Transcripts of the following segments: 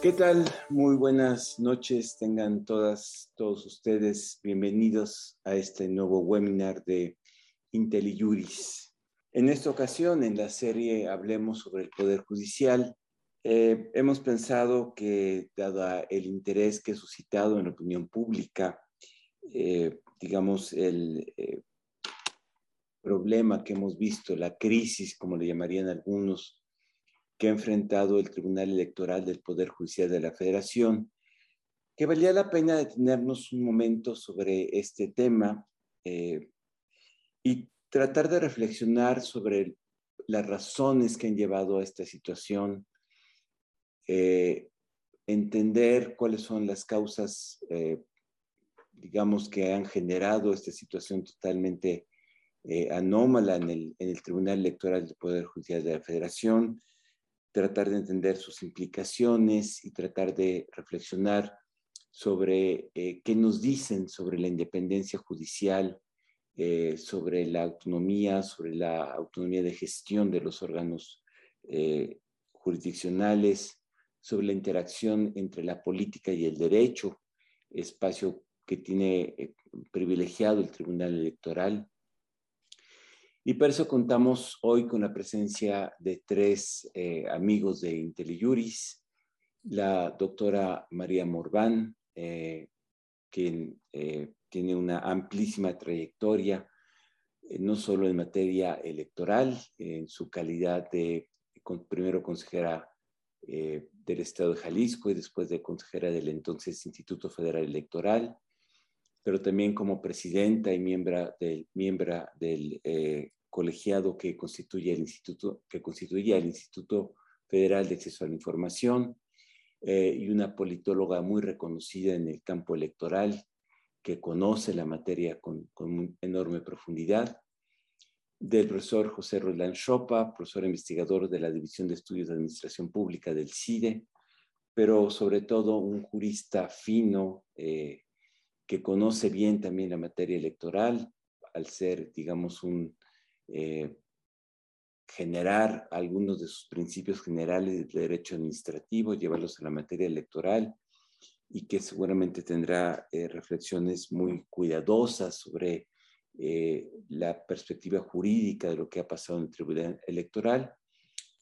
¿Qué tal? Muy buenas noches. Tengan todas, todos ustedes bienvenidos a este nuevo webinar de IntelliJuris. En esta ocasión, en la serie Hablemos sobre el Poder Judicial, eh, hemos pensado que, dado el interés que ha suscitado en la opinión pública, eh, digamos, el eh, problema que hemos visto, la crisis, como le llamarían algunos, que ha enfrentado el Tribunal Electoral del Poder Judicial de la Federación, que valía la pena detenernos un momento sobre este tema eh, y tratar de reflexionar sobre las razones que han llevado a esta situación, eh, entender cuáles son las causas, eh, digamos, que han generado esta situación totalmente anómala en el, en el Tribunal Electoral del Poder Judicial de la Federación, tratar de entender sus implicaciones y tratar de reflexionar sobre eh, qué nos dicen sobre la independencia judicial, eh, sobre la autonomía, sobre la autonomía de gestión de los órganos eh, jurisdiccionales, sobre la interacción entre la política y el derecho, espacio que tiene privilegiado el Tribunal Electoral, y por eso contamos hoy con la presencia de tres eh, amigos de IntelliJuris, la doctora María Morván, eh, quien eh, tiene una amplísima trayectoria, no solo en materia electoral, en su calidad de primero consejera del Estado de Jalisco y después de consejera del entonces Instituto Federal Electoral, pero también como presidenta y miembro del, miembro del colegiado que constituye el Instituto, que el Instituto Federal de Acceso a la Información eh, y una politóloga muy reconocida en el campo electoral que conoce la materia con, con enorme profundidad, del profesor José Roland Chopa, profesor investigador de la División de Estudios de Administración Pública del CIDE, pero sobre todo un jurista fino eh, que conoce bien también la materia electoral, al ser, digamos, un eh, generar algunos de sus principios generales del derecho administrativo, llevarlos a la materia electoral y que seguramente tendrá eh, reflexiones muy cuidadosas sobre eh, la perspectiva jurídica de lo que ha pasado en el Tribunal Electoral.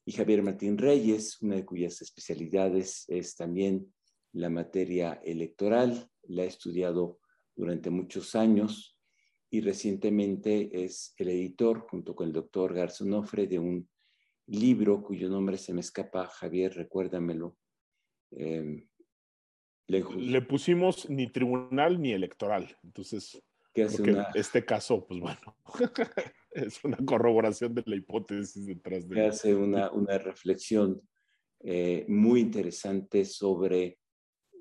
Y Javier Martín Reyes, una de cuyas especialidades es también la materia electoral, la ha estudiado durante muchos años y recientemente es el editor, junto con el doctor Garzonofre, de un libro cuyo nombre se me escapa, Javier, recuérdamelo. Em, le, pusimos ni tribunal ni electoral, entonces este caso, pues bueno, es una corroboración de la hipótesis detrás de... Que hace una, una reflexión eh, muy interesante sobre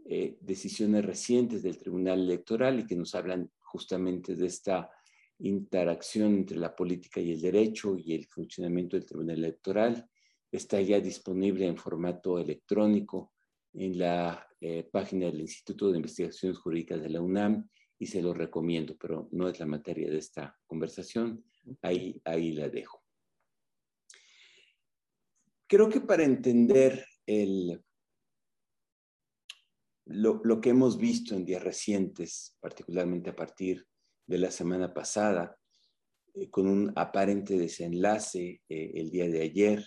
eh, decisiones recientes del Tribunal Electoral y que nos hablan justamente de esta interacción entre la política y el derecho y el funcionamiento del Tribunal Electoral. Está ya disponible en formato electrónico en la eh, página del Instituto de Investigaciones Jurídicas de la UNAM y se lo recomiendo, pero no es la materia de esta conversación. Ahí, ahí la dejo. Creo que para entender el, lo, que hemos visto en días recientes, particularmente a partir de la semana pasada, eh, con un aparente desenlace eh, el día de ayer,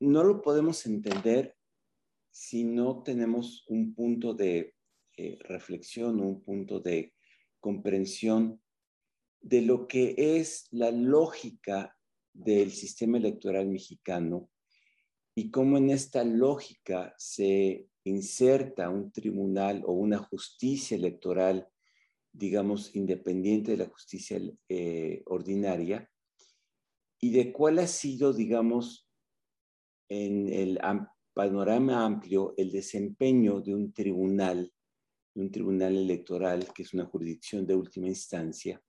no lo podemos entender si no tenemos un punto de eh, reflexión, un punto de comprensión de lo que es la lógica del sistema electoral mexicano y cómo en esta lógica se inserta un tribunal o una justicia electoral, digamos, independiente de la justicia eh, ordinaria, y de cuál ha sido, digamos, en el panorama amplio el desempeño de un tribunal, de un tribunal electoral, que es una jurisdicción de última instancia,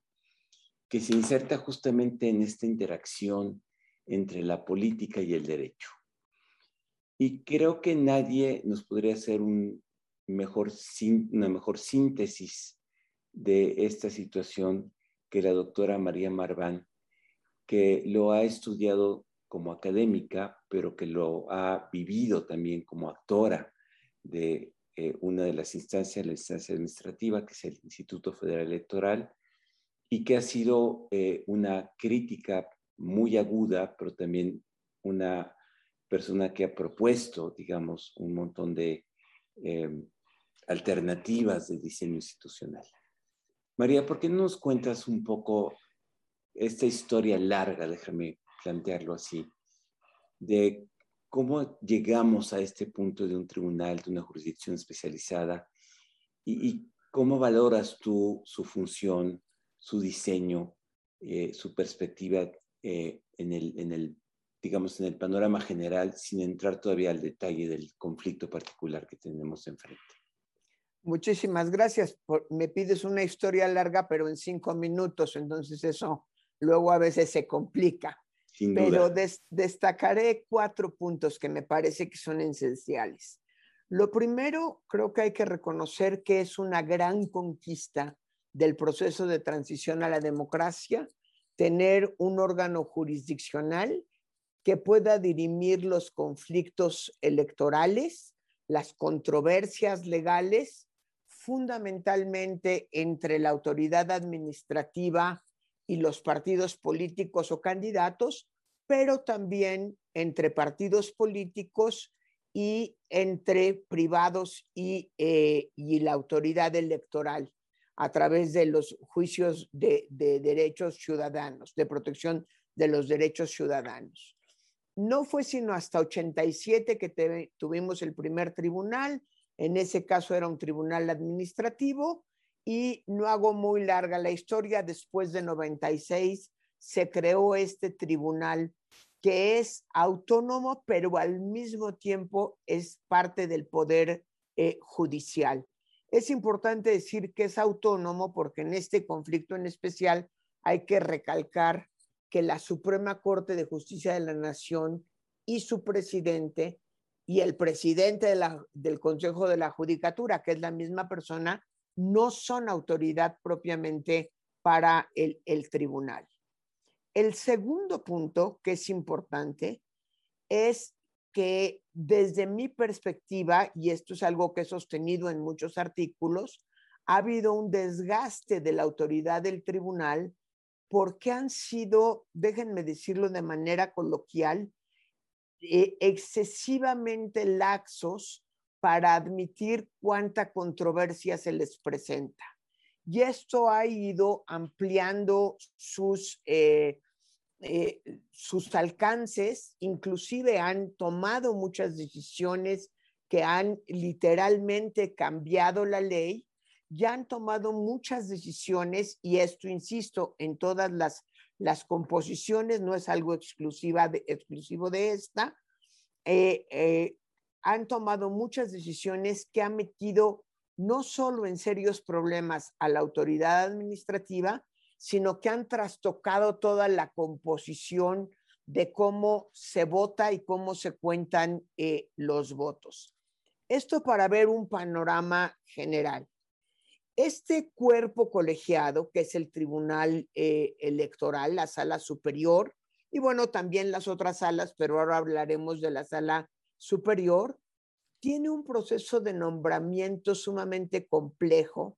que se inserta justamente en esta interacción entre la política y el derecho. Y creo que nadie nos podría hacer una mejor síntesis de esta situación que la doctora María Marván, que lo ha estudiado como académica, pero que lo ha vivido también como actora de eh, una de las instancias, la instancia administrativa, que es el Instituto Federal Electoral, y que ha sido eh, una crítica muy aguda, pero también una persona que ha propuesto, digamos, un montón de em, alternativas de diseño institucional. María, ¿por qué no nos cuentas un poco esta historia larga, déjame plantearlo así, de cómo llegamos a este punto de un tribunal, de una jurisdicción especializada y, cómo valoras tú su función, su diseño, eh, su perspectiva eh, en, el, en el, digamos, en el panorama general, sin entrar todavía al detalle del conflicto particular que tenemos enfrente. Muchísimas gracias. me pides una historia larga, pero en cinco minutos, entonces eso luego a veces se complica. pero destacaré cuatro puntos que me parece que son esenciales. Lo primero, creo que hay que reconocer que es una gran conquista del proceso de transición a la democracia tener un órgano jurisdiccional que pueda dirimir los conflictos electorales, las controversias legales, fundamentalmente entre la autoridad administrativa y los partidos políticos o candidatos, pero también entre partidos políticos y entre privados y, eh, la autoridad electoral a través de los juicios de, derechos ciudadanos, de protección de los derechos ciudadanos. No fue sino hasta 87 que tuvimos el primer tribunal, en ese caso era un tribunal administrativo, y no hago muy larga la historia, después de 96 se creó este tribunal que es autónomo, pero al mismo tiempo es parte del poder eh, judicial. Es importante decir que es autónomo porque en este conflicto en especial hay que recalcar que la Suprema Corte de Justicia de la Nación y su presidente y el presidente del Consejo de la Judicatura, que es la misma persona, no son autoridad propiamente para el, tribunal. El segundo punto que es importante es que desde mi perspectiva, y esto es algo que he sostenido en muchos artículos, ha habido un desgaste de la autoridad del tribunal porque han sido, déjenme decirlo de manera coloquial, eh, excesivamente laxos para admitir cuánta controversia se les presenta. Y esto ha ido ampliando sus eh, eh, sus alcances, inclusive han tomado muchas decisiones que han literalmente cambiado la ley, ya han tomado muchas decisiones y esto, insisto, en todas las, las composiciones, no es algo exclusiva de, exclusivo de esta, eh, eh, han tomado muchas decisiones que han metido no solo en serios problemas a la autoridad administrativa, sino que han trastocado toda la composición de cómo se vota y cómo se cuentan eh, los votos. Esto para ver un panorama general. Este cuerpo colegiado, que es el Tribunal eh, Electoral, la sala superior, y bueno, también las otras salas, pero ahora hablaremos de la sala superior, tiene un proceso de nombramiento sumamente complejo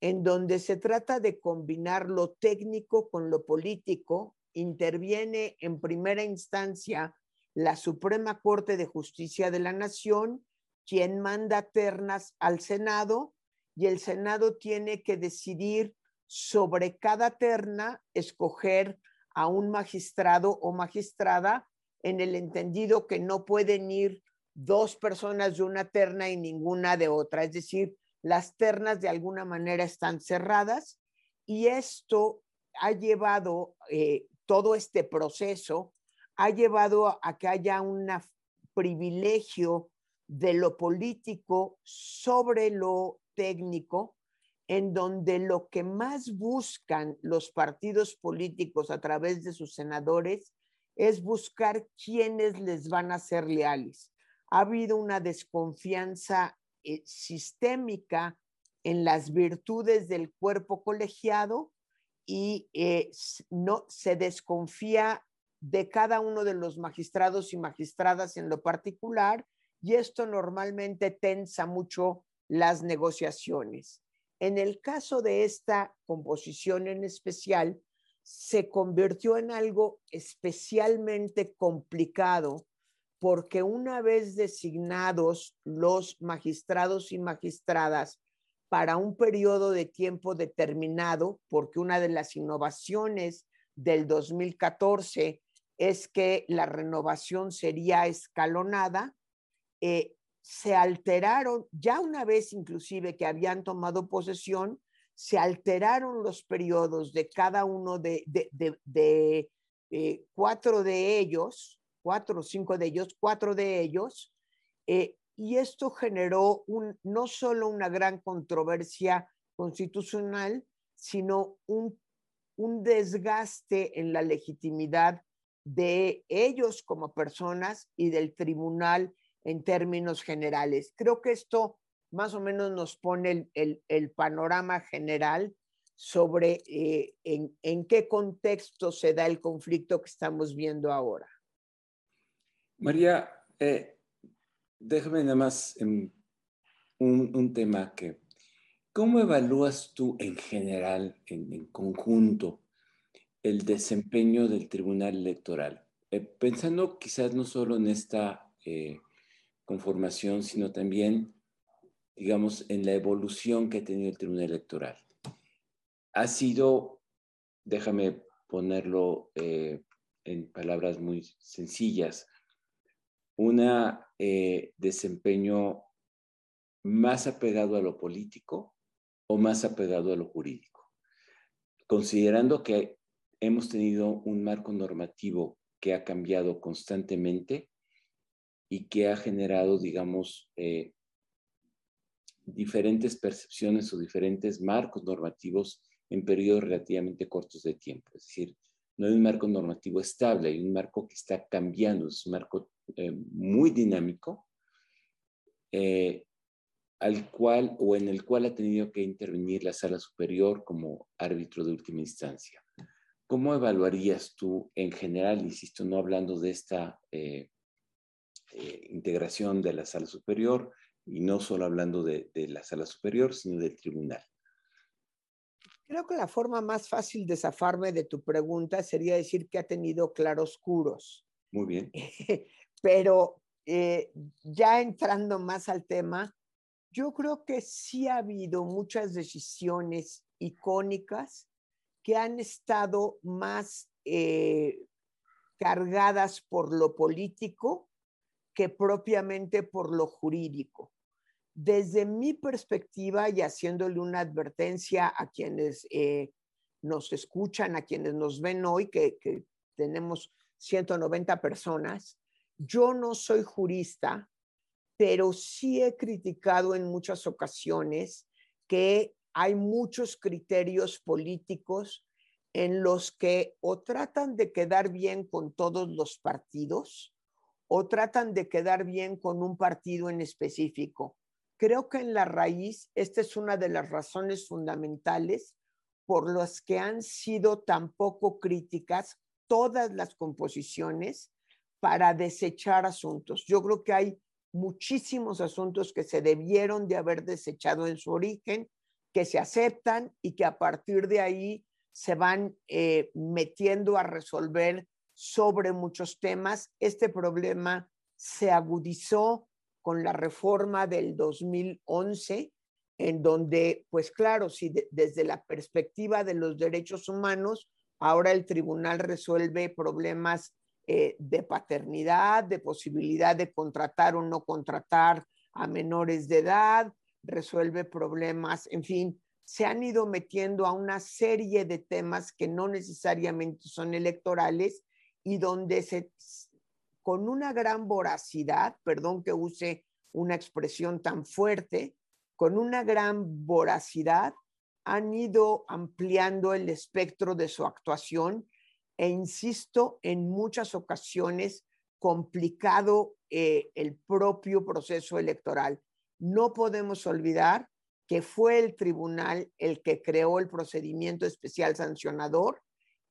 en donde se trata de combinar lo técnico con lo político, interviene en primera instancia la Suprema Corte de Justicia de la Nación, quien manda ternas al Senado y el Senado tiene que decidir sobre cada terna, escoger a un magistrado o magistrada en el entendido que no pueden ir dos personas de una terna y ninguna de otra. Es decir, las ternas de alguna manera están cerradas y esto ha llevado, eh, todo este proceso ha llevado a que haya un privilegio de lo político sobre lo técnico, en donde lo que más buscan los partidos políticos a través de sus senadores es buscar quiénes les van a ser leales. Ha habido una desconfianza eh, sistémica en las virtudes del cuerpo colegiado y eh, no se desconfía de cada uno de los magistrados y magistradas en lo particular, y esto normalmente tensa mucho las negociaciones. En el caso de esta composición en especial, se convirtió en algo especialmente complicado porque una vez designados los magistrados y magistradas para un periodo de tiempo determinado, porque una de las innovaciones del 2014 es que la renovación sería escalonada, eh, se alteraron, ya una vez inclusive que habían tomado posesión, se alteraron los periodos de cada uno de, eh, cuatro de ellos, cuatro o cinco de ellos, cuatro de ellos, eh, y esto generó un, no solo una gran controversia constitucional, sino un, un desgaste en la legitimidad de ellos como personas y del tribunal en términos generales. Creo que esto más o menos nos pone el, panorama general sobre eh, en, qué contexto se da el conflicto que estamos viendo ahora. María, eh, déjame nada más un, un, tema que, ¿cómo evalúas tú en general, en, conjunto, el desempeño del Tribunal Electoral? Eh, pensando quizás no solo en esta conformación, sino también, digamos, en la evolución que ha tenido el Tribunal Electoral. Ha sido, déjame ponerlo eh, en palabras muy sencillas, un eh, desempeño más apegado a lo político o más apegado a lo jurídico, considerando que hemos tenido un marco normativo que ha cambiado constantemente y que ha generado, digamos, eh, diferentes percepciones o diferentes marcos normativos en periodos relativamente cortos de tiempo. Es decir, no hay un marco normativo estable, hay un marco que está cambiando, es un marco eh, muy dinámico, eh, al cual o en el cual ha tenido que intervenir la sala superior como árbitro de última instancia. ¿Cómo evaluarías tú en general, insisto, no hablando de esta eh, integración de la sala superior y no solo hablando de, la sala superior, sino del tribunal. Creo que la forma más fácil de zafarme de tu pregunta sería decir que ha tenido claroscuros. Muy bien. Pero eh, ya entrando más al tema, yo creo que sí ha habido muchas decisiones icónicas que han estado más eh, cargadas por lo político que propiamente por lo jurídico. Desde mi perspectiva y haciéndole una advertencia a quienes eh, nos escuchan, a quienes nos ven hoy, que, que tenemos 190 personas, yo no soy jurista, pero sí he criticado en muchas ocasiones que hay muchos criterios políticos en los que o tratan de quedar bien con todos los partidos o tratan de quedar bien con un partido en específico. Creo que en la raíz, esta es una de las razones fundamentales por las que han sido tan poco críticas todas las composiciones para desechar asuntos. Yo creo que hay muchísimos asuntos que se debieron de haber desechado en su origen, que se aceptan y que a partir de ahí se van eh, metiendo a resolver sobre muchos temas. Este problema se agudizó con la reforma del 2011, en donde, pues claro, si desde la perspectiva de los derechos humanos, ahora el tribunal resuelve problemas eh, de paternidad, de posibilidad de contratar o no contratar a menores de edad, resuelve problemas, en fin, se han ido metiendo a una serie de temas que no necesariamente son electorales y donde se, con una gran voracidad, perdón que use una expresión tan fuerte, con una gran voracidad han ido ampliando el espectro de su actuación e insisto, en muchas ocasiones complicado eh, el propio proceso electoral. No podemos olvidar que fue el tribunal el que creó el procedimiento especial sancionador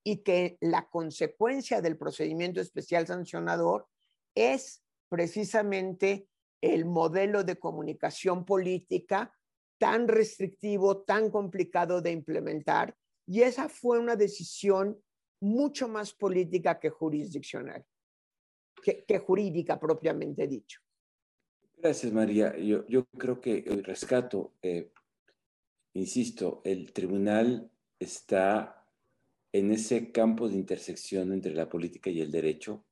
y que la consecuencia del procedimiento especial sancionador es precisamente el modelo de comunicación política tan restrictivo, tan complicado de implementar. Y esa fue una decisión mucho más política que jurisdiccional, que, jurídica propiamente dicho. Gracias, María. Yo, yo creo que el rescato, eh, insisto, el tribunal está en ese campo de intersección entre la política y el derecho,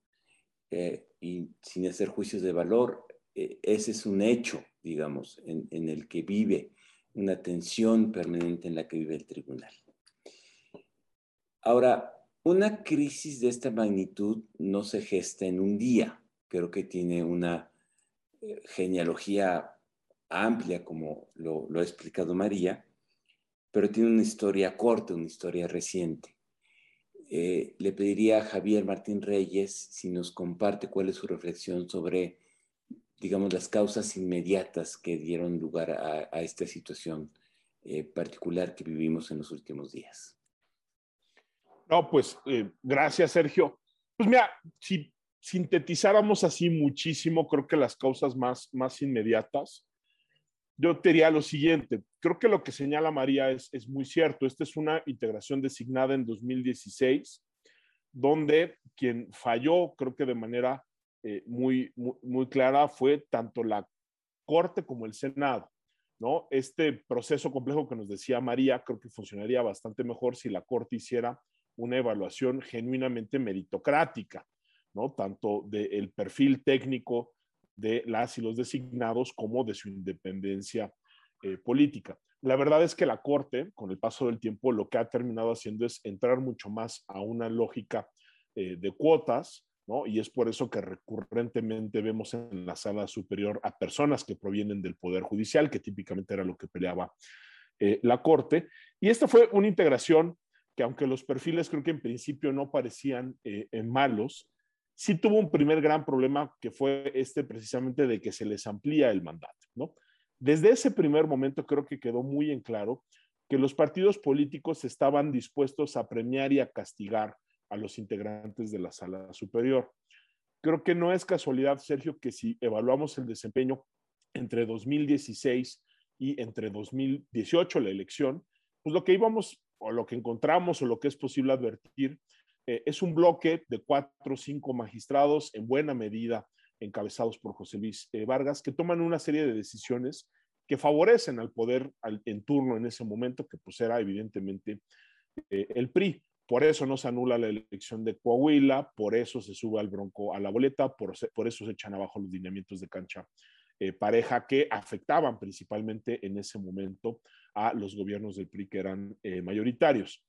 eh, y sin hacer juicios de valor, eh, ese es un hecho, digamos, en, el que vive una tensión permanente en la que vive el tribunal. Ahora, una crisis de esta magnitud no se gesta en un día, creo que tiene una eh, genealogía amplia, como lo ha explicado María, pero tiene una historia corta, una historia reciente. Eh, le pediría a Javier Martín Reyes si nos comparte cuál es su reflexión sobre, digamos, las causas inmediatas que dieron lugar a, esta situación eh, particular que vivimos en los últimos días. No, pues eh, gracias, Sergio. Pues mira, si sintetizáramos así muchísimo, creo que las causas más, más inmediatas yo te diría lo siguiente, creo que lo que señala María es, es muy cierto. Esta es una integración designada en 2016, donde quien falló, creo que de manera eh, muy, muy, clara, fue tanto la Corte como el Senado. ¿no? Este proceso complejo que nos decía María, creo que funcionaría bastante mejor si la Corte hiciera una evaluación genuinamente meritocrática, ¿no? tanto del perfil técnico de las y los designados como de su independencia eh, política. La verdad es que la Corte, con el paso del tiempo, lo que ha terminado haciendo es entrar mucho más a una lógica eh, de cuotas, ¿no? Y es por eso que recurrentemente vemos en la sala superior a personas que provienen del Poder Judicial, que típicamente era lo que peleaba eh, la Corte. Y esta fue una integración que, aunque los perfiles creo que en principio no parecían malos, sí tuvo un primer gran problema que fue este precisamente de que se les amplía el mandato, ¿no? Desde ese primer momento creo que quedó muy en claro que los partidos políticos estaban dispuestos a premiar y a castigar a los integrantes de la sala superior. Creo que no es casualidad, Sergio, que si evaluamos el desempeño entre 2016 y entre 2018, la elección, pues lo que íbamos o lo que encontramos o lo que es posible advertir eh, es un bloque de cuatro o cinco magistrados, en buena medida encabezados por José Luis eh, Vargas, que toman una serie de decisiones que favorecen al poder en turno en ese momento, que pues era evidentemente eh, el PRI. Por eso no se anula la elección de Coahuila, por eso se sube al bronco a la boleta, por, por eso se echan abajo los lineamientos de cancha pareja que afectaban principalmente en ese momento a los gobiernos del PRI que eran mayoritarios.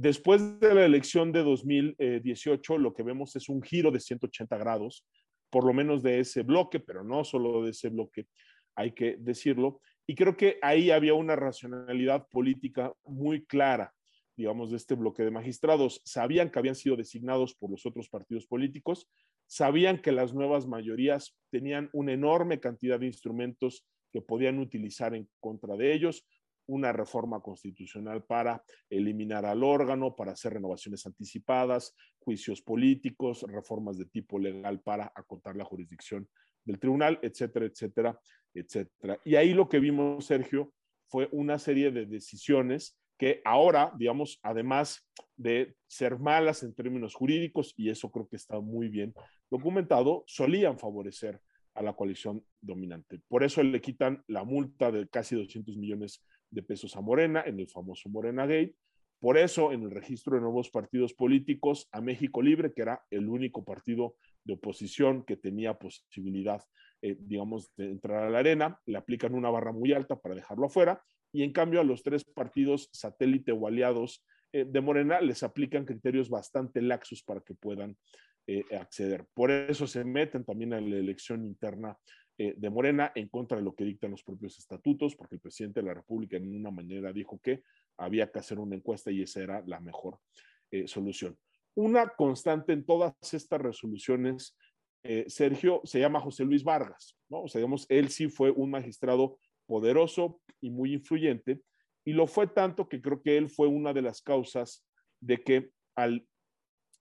Después de la elección de 2018, lo que vemos es un giro de 180 grados, por lo menos de ese bloque, pero no solo de ese bloque, hay que decirlo. Y creo que ahí había una racionalidad política muy clara, digamos, de este bloque de magistrados. Sabían que habían sido designados por los otros partidos políticos, sabían que las nuevas mayorías tenían una enorme cantidad de instrumentos que podían utilizar en contra de ellos, una reforma constitucional para eliminar al órgano, para hacer renovaciones anticipadas, juicios políticos, reformas de tipo legal para acotar la jurisdicción del tribunal, etcétera, etcétera, etcétera. Y ahí lo que vimos, Sergio, fue una serie de decisiones que ahora, digamos, además de ser malas en términos jurídicos, y eso creo que está muy bien documentado, solían favorecer a la coalición dominante. Por eso le quitan la multa de casi 200 millones de pesos a Morena en el famoso Morena Gate. Por eso, en el registro de nuevos partidos políticos, a México Libre, que era el único partido de oposición que tenía posibilidad, eh, digamos, de entrar a la arena, le aplican una barra muy alta para dejarlo afuera, y en cambio a los tres partidos satélite o aliados eh, de Morena les aplican criterios bastante laxos para que puedan eh, acceder. Por eso se meten también a la elección interna eh, de Morena en contra de lo que dictan los propios estatutos, porque el presidente de la República en una manera dijo que había que hacer una encuesta y esa era la mejor eh, solución. Una constante en todas estas resoluciones, eh, Sergio, se llama José Luis Vargas, ¿no? O sea, digamos, él sí fue un magistrado poderoso y muy influyente, y lo fue tanto que creo que él fue una de las causas de que a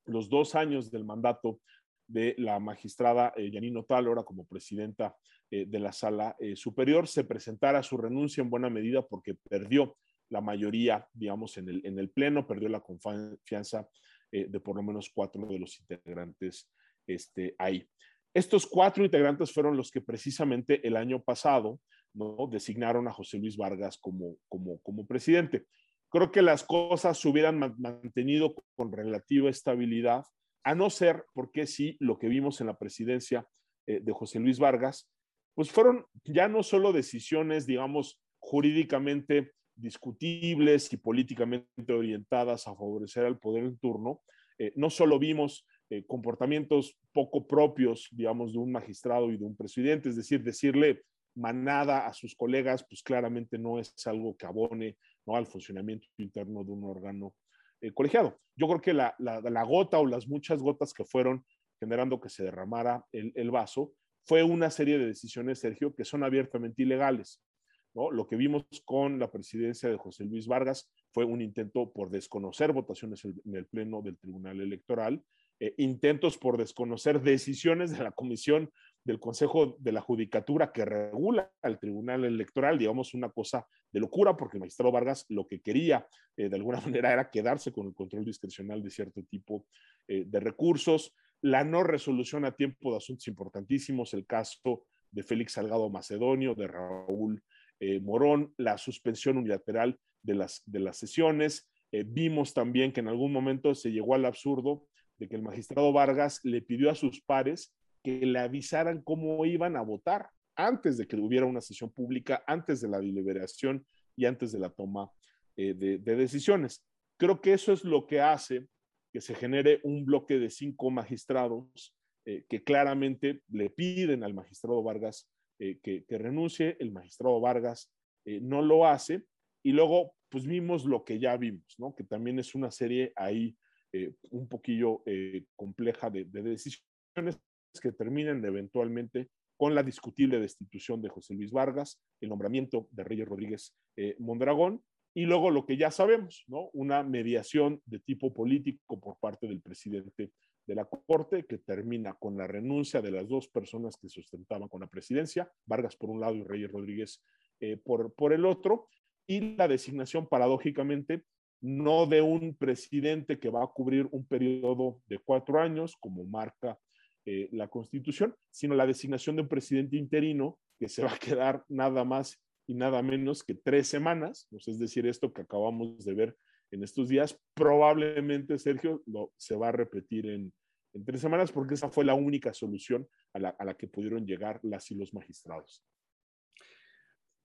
los dos años del mandato de la magistrada eh, Yanino Talora como presidenta eh, de la sala eh, superior, se presentara su renuncia en buena medida porque perdió la mayoría, digamos, en el, en el pleno, perdió la confianza de por lo menos cuatro de los integrantes este, ahí. Estos cuatro integrantes fueron los que precisamente el año pasado ¿no? designaron a José Luis Vargas como, como, como presidente. Creo que las cosas se hubieran mantenido con relativa estabilidad, a no ser porque sí, lo que vimos en la presidencia eh, de José Luis Vargas, pues fueron ya no solo decisiones, digamos, jurídicamente discutibles y políticamente orientadas a favorecer al poder en turno, eh, no solo vimos eh, comportamientos poco propios, digamos, de un magistrado y de un presidente, es decir, decirle manada a sus colegas, pues claramente no es algo que abone al funcionamiento interno de un órgano eh, colegiado. Yo creo que la, la, gota o las muchas gotas que fueron generando que se derramara el, el, vaso fue una serie de decisiones, Sergio, que son abiertamente ilegales. ¿no? Lo que vimos con la presidencia de José Luis Vargas fue un intento por desconocer votaciones en el Pleno del Tribunal Electoral eh, intentos por desconocer decisiones de la Comisión del Consejo de la Judicatura que regula al Tribunal Electoral, digamos una cosa de locura, porque el magistrado Vargas lo que quería eh, de alguna manera era quedarse con el control discrecional de cierto tipo eh, de recursos, la no resolución a tiempo de asuntos importantísimos, el caso de Félix Salgado Macedonio, de Raúl Morón, la suspensión unilateral de las, de las sesiones. vimos también que en algún momento se llegó al absurdo de que el magistrado Vargas le pidió a sus pares que le avisaran cómo iban a votar antes de que hubiera una sesión pública, antes de la deliberación y antes de la toma eh, de, decisiones. Creo que eso es lo que hace que se genere un bloque de cinco magistrados eh, que claramente le piden al magistrado Vargas eh, que, renuncie, el magistrado Vargas no lo hace y luego pues vimos lo que ya vimos, ¿no? Que también es una serie ahí un poquillo compleja de, decisiones que terminen eventualmente con la discutible destitución de José Luis Vargas, el nombramiento de Reyes Rodríguez eh, Mondragón y luego lo que ya sabemos, ¿no? Una mediación de tipo político por parte del presidente de la Corte que termina con la renuncia de las dos personas que sustentaban con la presidencia, Vargas por un lado y Reyes Rodríguez por, por el otro, y la designación paradójicamente no de un presidente que va a cubrir un periodo de cuatro años, como marca eh, la Constitución, sino la designación de un presidente interino que se va a quedar nada más y nada menos que tres semanas, pues es decir, esto que acabamos de ver en estos días, probablemente, Sergio, lo, se va a repetir en, tres semanas porque esa fue la única solución a la, que pudieron llegar las y los magistrados.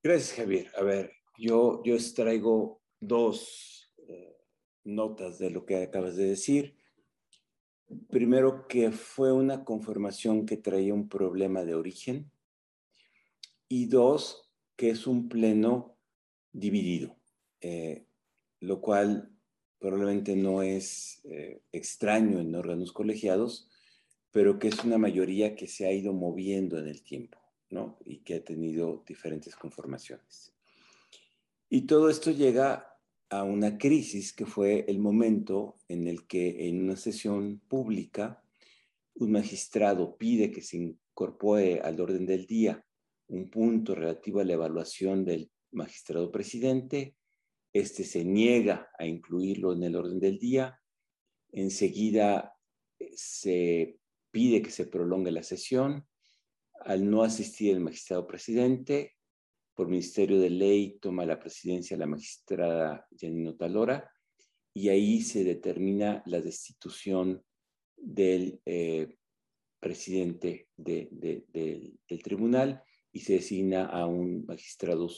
Gracias, Javier. A ver, yo, yo extraigo dos notas de lo que acabas de decir. Primero, que fue una conformación que traía un problema de origen. Y dos, que es un pleno dividido, eh, lo cual probablemente no es eh, extraño en órganos colegiados, pero que es una mayoría que se ha ido moviendo en el tiempo, ¿no? Y que ha tenido diferentes conformaciones. Y todo esto llega a una crisis que fue el momento en el que en una sesión pública un magistrado pide que se incorpore al orden del día un punto relativo a la evaluación del magistrado presidente, este se niega a incluirlo en el orden del día, enseguida eh, se pide que se prolongue la sesión, al no asistir el magistrado presidente, por Ministerio de Ley toma la presidencia la magistrada Janino Talora y ahí se determina la destitución del eh, presidente del tribunal y se designa a un magistrado,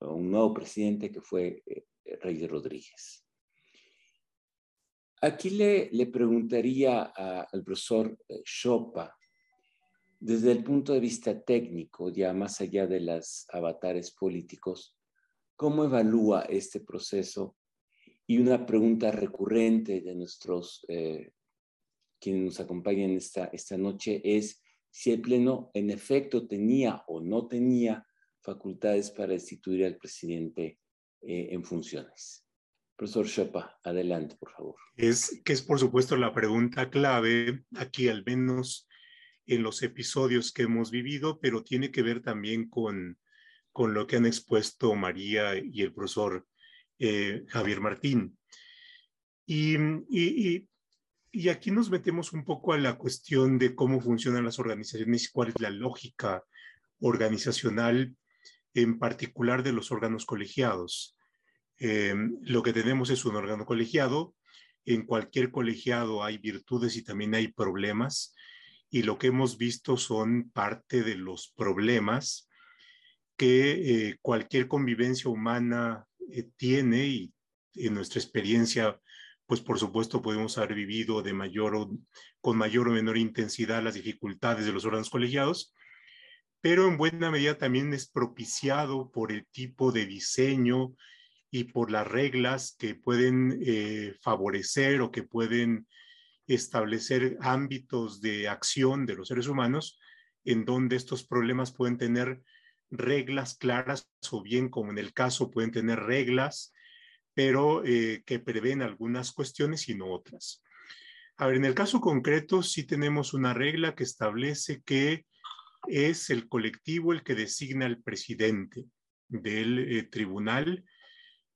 un nuevo presidente que fue eh, Reyes Rodríguez. Aquí le, le preguntaría al profesor Chopa desde el punto de vista técnico, ya más allá de las avatares políticos, ¿cómo evalúa este proceso? Y una pregunta recurrente de nuestros, eh, quienes nos acompañan esta, esta noche es si el Pleno en efecto tenía o no tenía facultades para destituir al presidente eh, en funciones. Profesor Chopa, adelante, por favor. Es que es, por supuesto, la pregunta clave aquí, al menos en los episodios que hemos vivido, pero tiene que ver también con, con lo que han expuesto María y el profesor eh, Javier Martín. Y, y, y, aquí nos metemos un poco a la cuestión de cómo funcionan las organizaciones y cuál es la lógica organizacional, en particular de los órganos colegiados. Eh, lo que tenemos es un órgano colegiado. En cualquier colegiado hay virtudes y también hay problemas. Y lo que hemos visto son parte de los problemas que eh, cualquier convivencia humana eh, tiene y en nuestra experiencia, pues por supuesto podemos haber vivido de mayor o, con mayor o menor intensidad las dificultades de los órganos colegiados, pero en buena medida también es propiciado por el tipo de diseño y por las reglas que pueden eh, favorecer o que pueden establecer ámbitos de acción de los seres humanos en donde estos problemas pueden tener reglas claras o bien como en el caso pueden tener reglas, pero eh, que prevén algunas cuestiones y no otras. A ver, en el caso concreto sí tenemos una regla que establece que es el colectivo el que designa al presidente del eh, tribunal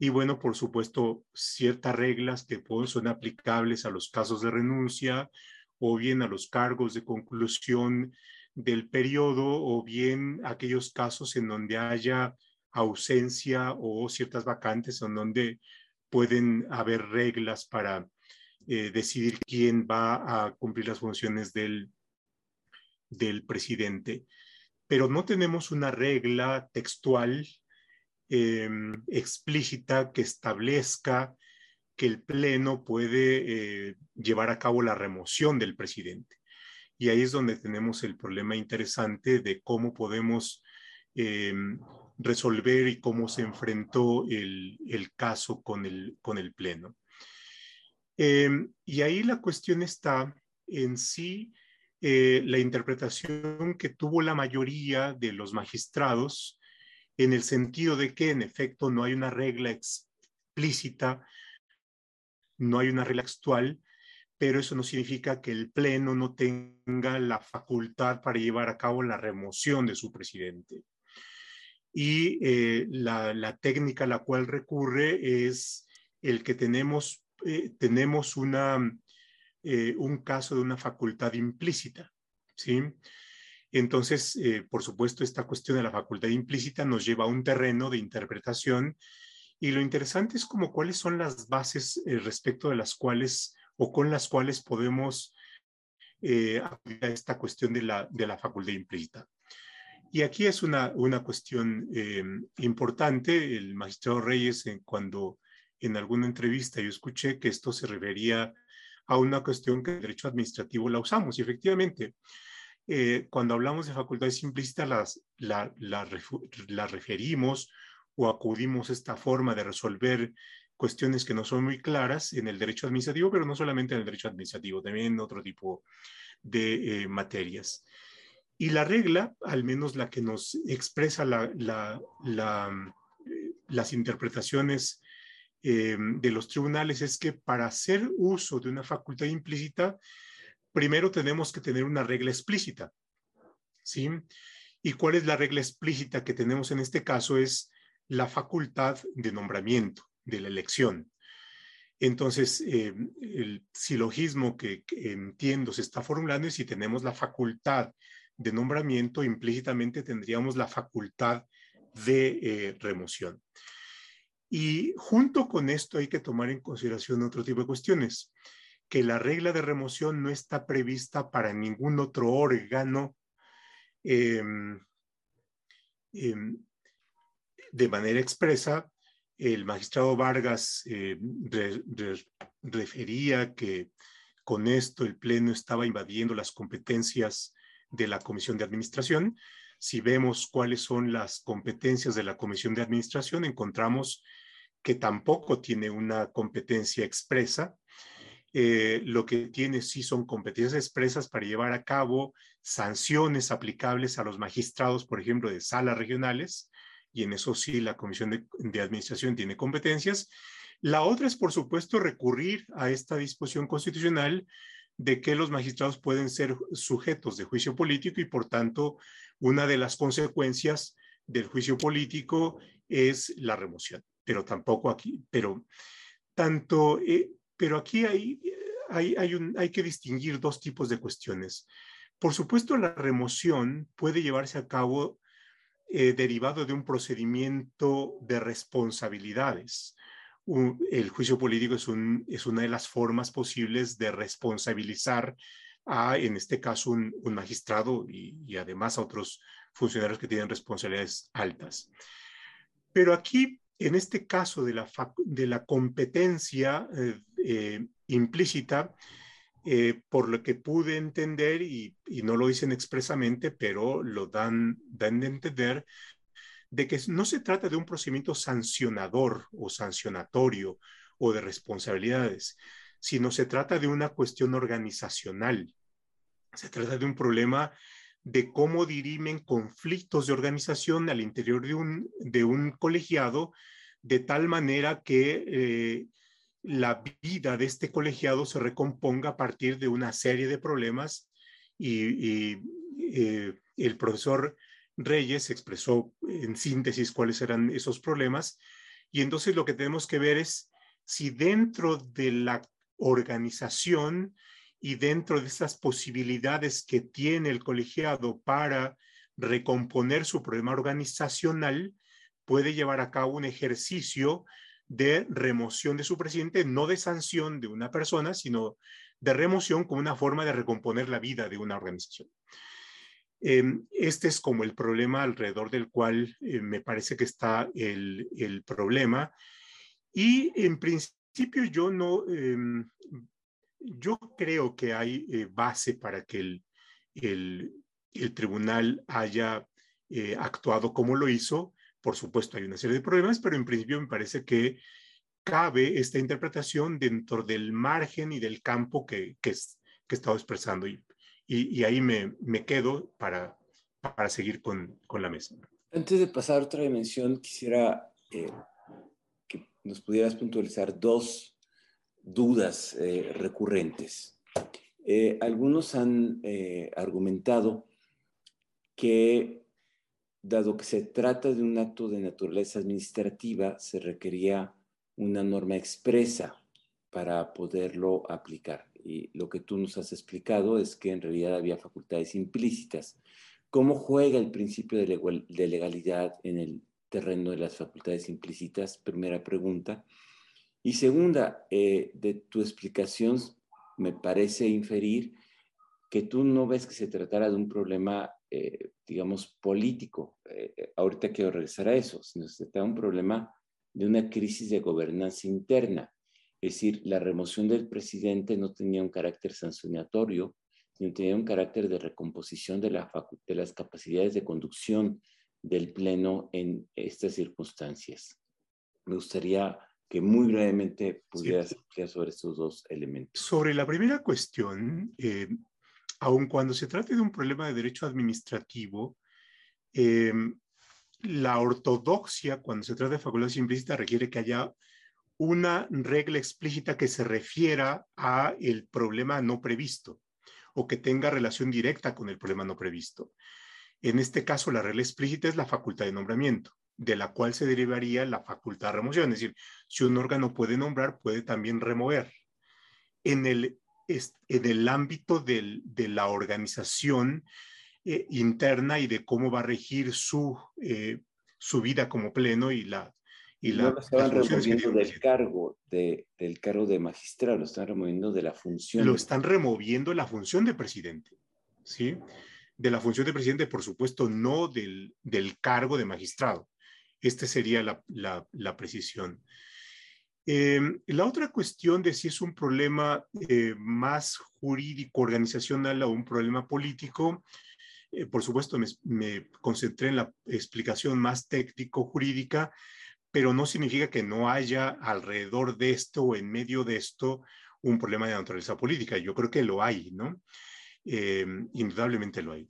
y bueno, por supuesto, ciertas reglas que son aplicables a los casos de renuncia o bien a los cargos de conclusión del periodo o bien aquellos casos en donde haya ausencia o ciertas vacantes en donde pueden haber reglas para eh, decidir quién va a cumplir las funciones del, del presidente. Pero no tenemos una regla textual Em, explícita que establezca que el Pleno puede eh, llevar a cabo la remoción del presidente. Y ahí es donde tenemos el problema interesante de cómo podemos em, resolver y cómo se enfrentó el, caso con el, con el Pleno. Em, y ahí la cuestión está en sí eh, la interpretación que tuvo la mayoría de los magistrados en el sentido de que en efecto no hay una regla explícita, no hay una regla actual, pero eso no significa que el Pleno no tenga la facultad para llevar a cabo la remoción de su presidente. Y eh, la, técnica a la cual recurre es el que tenemos, eh, tenemos una, eh, un caso de una facultad implícita, ¿sí? Entonces, eh, por supuesto, esta cuestión de la facultad implícita nos lleva a un terreno de interpretación y lo interesante es como cuáles son las bases eh, respecto de las cuales o con las cuales podemos eh, acudir a esta cuestión de la, de la facultad implícita. Y aquí es una, una cuestión importante. El magistrado Reyes, cuando en alguna entrevista yo escuché que esto se refería a una cuestión que el derecho administrativo la usamos. Y efectivamente, eh, cuando hablamos de facultades implícitas las, la, referimos o acudimos a esta forma de resolver cuestiones que no son muy claras en el derecho administrativo, pero no solamente en el derecho administrativo, también en otro tipo de eh, materias. Y la regla, al menos la que nos expresa la, eh, las interpretaciones de los tribunales, es que para hacer uso de una facultad implícita, primero tenemos que tener una regla explícita. ¿Sí? ¿Y cuál es la regla explícita que tenemos en este caso? Es la facultad de nombramiento, de la elección. Entonces, eh, el silogismo que, entiendo se está formulando es si tenemos la facultad de nombramiento, implícitamente tendríamos la facultad de eh, remoción. Y junto con esto hay que tomar en consideración otro tipo de cuestiones que la regla de remoción no está prevista para ningún otro órgano em, em, de manera expresa. El magistrado Vargas eh, refería que con esto el Pleno estaba invadiendo las competencias de la Comisión de Administración. Si vemos cuáles son las competencias de la Comisión de Administración, encontramos que tampoco tiene una competencia expresa eh, lo que tiene sí son competencias expresas para llevar a cabo sanciones aplicables a los magistrados, por ejemplo, de salas regionales, y en eso sí la Comisión de, Administración tiene competencias, La otra es, por supuesto, recurrir a esta disposición constitucional de que los magistrados pueden ser sujetos de juicio político y, por tanto, una de las consecuencias del juicio político es la remoción. Pero tampoco aquí, pero tanto, eh, pero aquí hay, hay, hay, que distinguir dos tipos de cuestiones. Por supuesto, la remoción puede llevarse a cabo eh, derivado de un procedimiento de responsabilidades. el juicio político es, un, es, una de las formas posibles de responsabilizar a, en este caso, un, un magistrado y, además a otros funcionarios que tienen responsabilidades altas. Pero aquí, en este caso de la, de la competencia eh, eh, implícita, eh, por lo que pude entender, y, no lo dicen expresamente, pero lo dan, dan de entender, de que no se trata de un procedimiento sancionador o sancionatorio o de responsabilidades, sino se trata de una cuestión organizacional. Se trata de un problema de cómo dirimen conflictos de organización al interior de un, de un colegiado, de tal manera que eh, la vida de este colegiado se recomponga a partir de una serie de problemas y, eh, el profesor Reyes expresó en síntesis cuáles eran esos problemas. Y entonces lo que tenemos que ver es si dentro de la organización y dentro de esas posibilidades que tiene el colegiado para recomponer su problema organizacional, puede llevar a cabo un ejercicio de remoción de su presidente, no de sanción de una persona, sino de remoción como una forma de recomponer la vida de una organización. Em, este es como el problema alrededor del cual eh, me parece que está el, el, problema. Y en principio yo no, em, yo creo que hay eh, base para que el, el, el tribunal haya eh, actuado como lo hizo. Por supuesto, hay una serie de problemas, pero en principio me parece que cabe esta interpretación dentro del margen y del campo que, que, que he estado expresando. Y, y, ahí me, me, quedo para, para seguir con, con, la mesa. Antes de pasar a otra dimensión, quisiera eh, que nos pudieras puntualizar dos dudas eh, recurrentes. Eh, algunos han eh, argumentado que, dado que se trata de un acto de naturaleza administrativa, se requería una norma expresa para poderlo aplicar. Y lo que tú nos has explicado es que en realidad había facultades implícitas. ¿Cómo juega el principio de legalidad en el terreno de las facultades implícitas? Primera pregunta. Y segunda, eh, de tu explicación me parece inferir que tú no ves que se tratara de un problema, eh, digamos, político. Eh, ahorita quiero regresar a eso, sino se trata de un problema de una crisis de gobernanza interna. Es decir, la remoción del presidente no tenía un carácter sancionatorio, sino tenía un carácter de recomposición de, de las capacidades de conducción del Pleno en estas circunstancias. Me gustaría que muy brevemente pudieras explicar sobre estos dos elementos. Sobre la primera cuestión, eh, aun cuando se trate de un problema de derecho administrativo, eh, la ortodoxia, cuando se trata de facultades implícitas, requiere que haya una regla explícita que se refiera a el problema no previsto o que tenga relación directa con el problema no previsto. En este caso, la regla explícita es la facultad de nombramiento de la cual se derivaría la facultad de remoción. Es decir, si un órgano puede nombrar, puede también remover. En el, en el ámbito del, de la organización eh, interna y de cómo va a regir su, eh, su vida como pleno y la... Y la, lo estaban removiendo del cargo, de, del cargo de magistrado, lo están removiendo de la función. Lo están removiendo la función de presidente, ¿sí? De la función de presidente, por supuesto, no del, del cargo de magistrado. Esta sería la, precisión. Em, la otra cuestión de si es un problema eh, más jurídico, organizacional o un problema político, eh, por supuesto me, concentré en la explicación más técnico-jurídica, pero no significa que no haya alrededor de esto o en medio de esto un problema de naturaleza política. Yo creo que lo hay, ¿no? Em, indudablemente lo hay.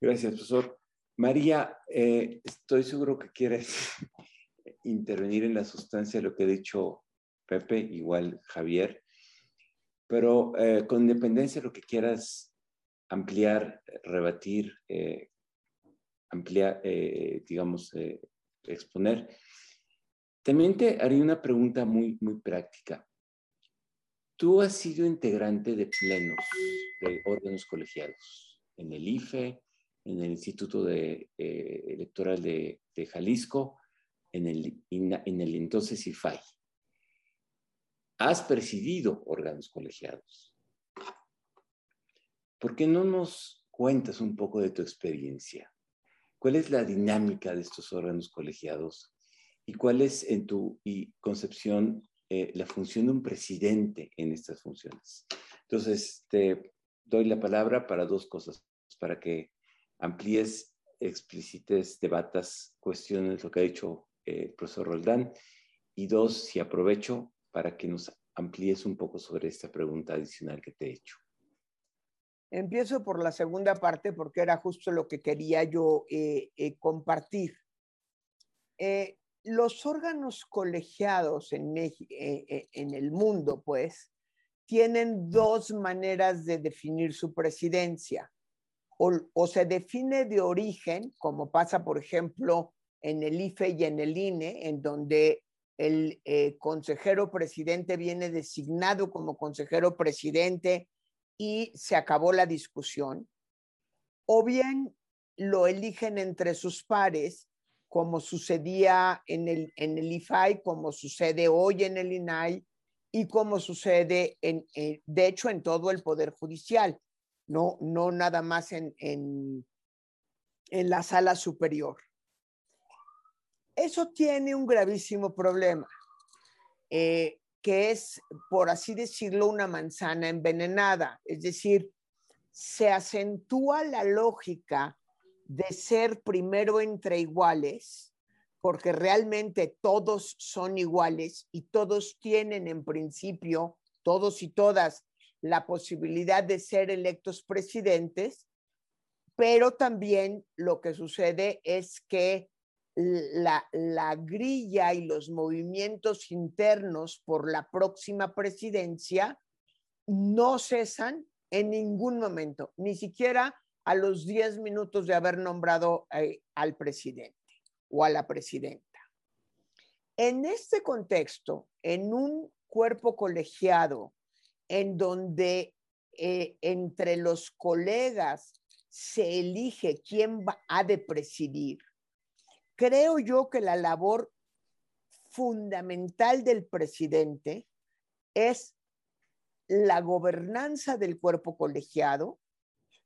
Gracias, profesor. María, eh, estoy seguro que quieres intervenir en la sustancia de lo que ha dicho Pepe, igual Javier, pero eh, con independencia de lo que quieras ampliar, rebatir, eh, ampliar, digamos, exponer, también te haría una pregunta muy, muy práctica. Tú has sido integrante de plenos de órganos colegiados en el IFE, en el Instituto de, Electoral de, de Jalisco, en el, en el entonces IFAI. Has presidido órganos colegiados. ¿Por qué no nos cuentas un poco de tu experiencia? ¿Cuál es la dinámica de estos órganos colegiados? ¿Y cuál es, en tu concepción, eh, la función de un presidente en estas funciones? Entonces, te doy la palabra para dos cosas, para que amplíes, explicites, debatas, cuestiones lo que ha dicho eh, profesor Roldán. Y dos, si aprovecho para que nos amplíes un poco sobre esta pregunta adicional que te he hecho. Empiezo por la segunda parte porque era justo lo que quería yo eh, eh, compartir. los órganos colegiados en, en el mundo, pues, tienen dos maneras de definir su presidencia. O, se define de origen, como pasa, por ejemplo, en el IFE y en el INE, en donde el eh, consejero presidente viene designado como consejero presidente y se acabó la discusión, o bien lo eligen entre sus pares, como sucedía en el, en IFAI, como sucede hoy en el INAI y como sucede, en, de hecho, en todo el Poder Judicial, no, no nada más en, en, en la sala superior. Eso tiene un gravísimo problema, eh, que es, por así decirlo, una manzana envenenada. Es decir, se acentúa la lógica de ser primero entre iguales, porque realmente todos son iguales y todos tienen en principio, todos y todas, la posibilidad de ser electos presidentes, pero también lo que sucede es que la, grilla y los movimientos internos por la próxima presidencia no cesan en ningún momento, ni siquiera a los 10 minutos de haber nombrado eh, al presidente o a la presidenta. En este contexto, en un cuerpo colegiado en donde eh, entre los colegas se elige quién va, ha de presidir, creo yo que la labor fundamental del presidente es la gobernanza del cuerpo colegiado,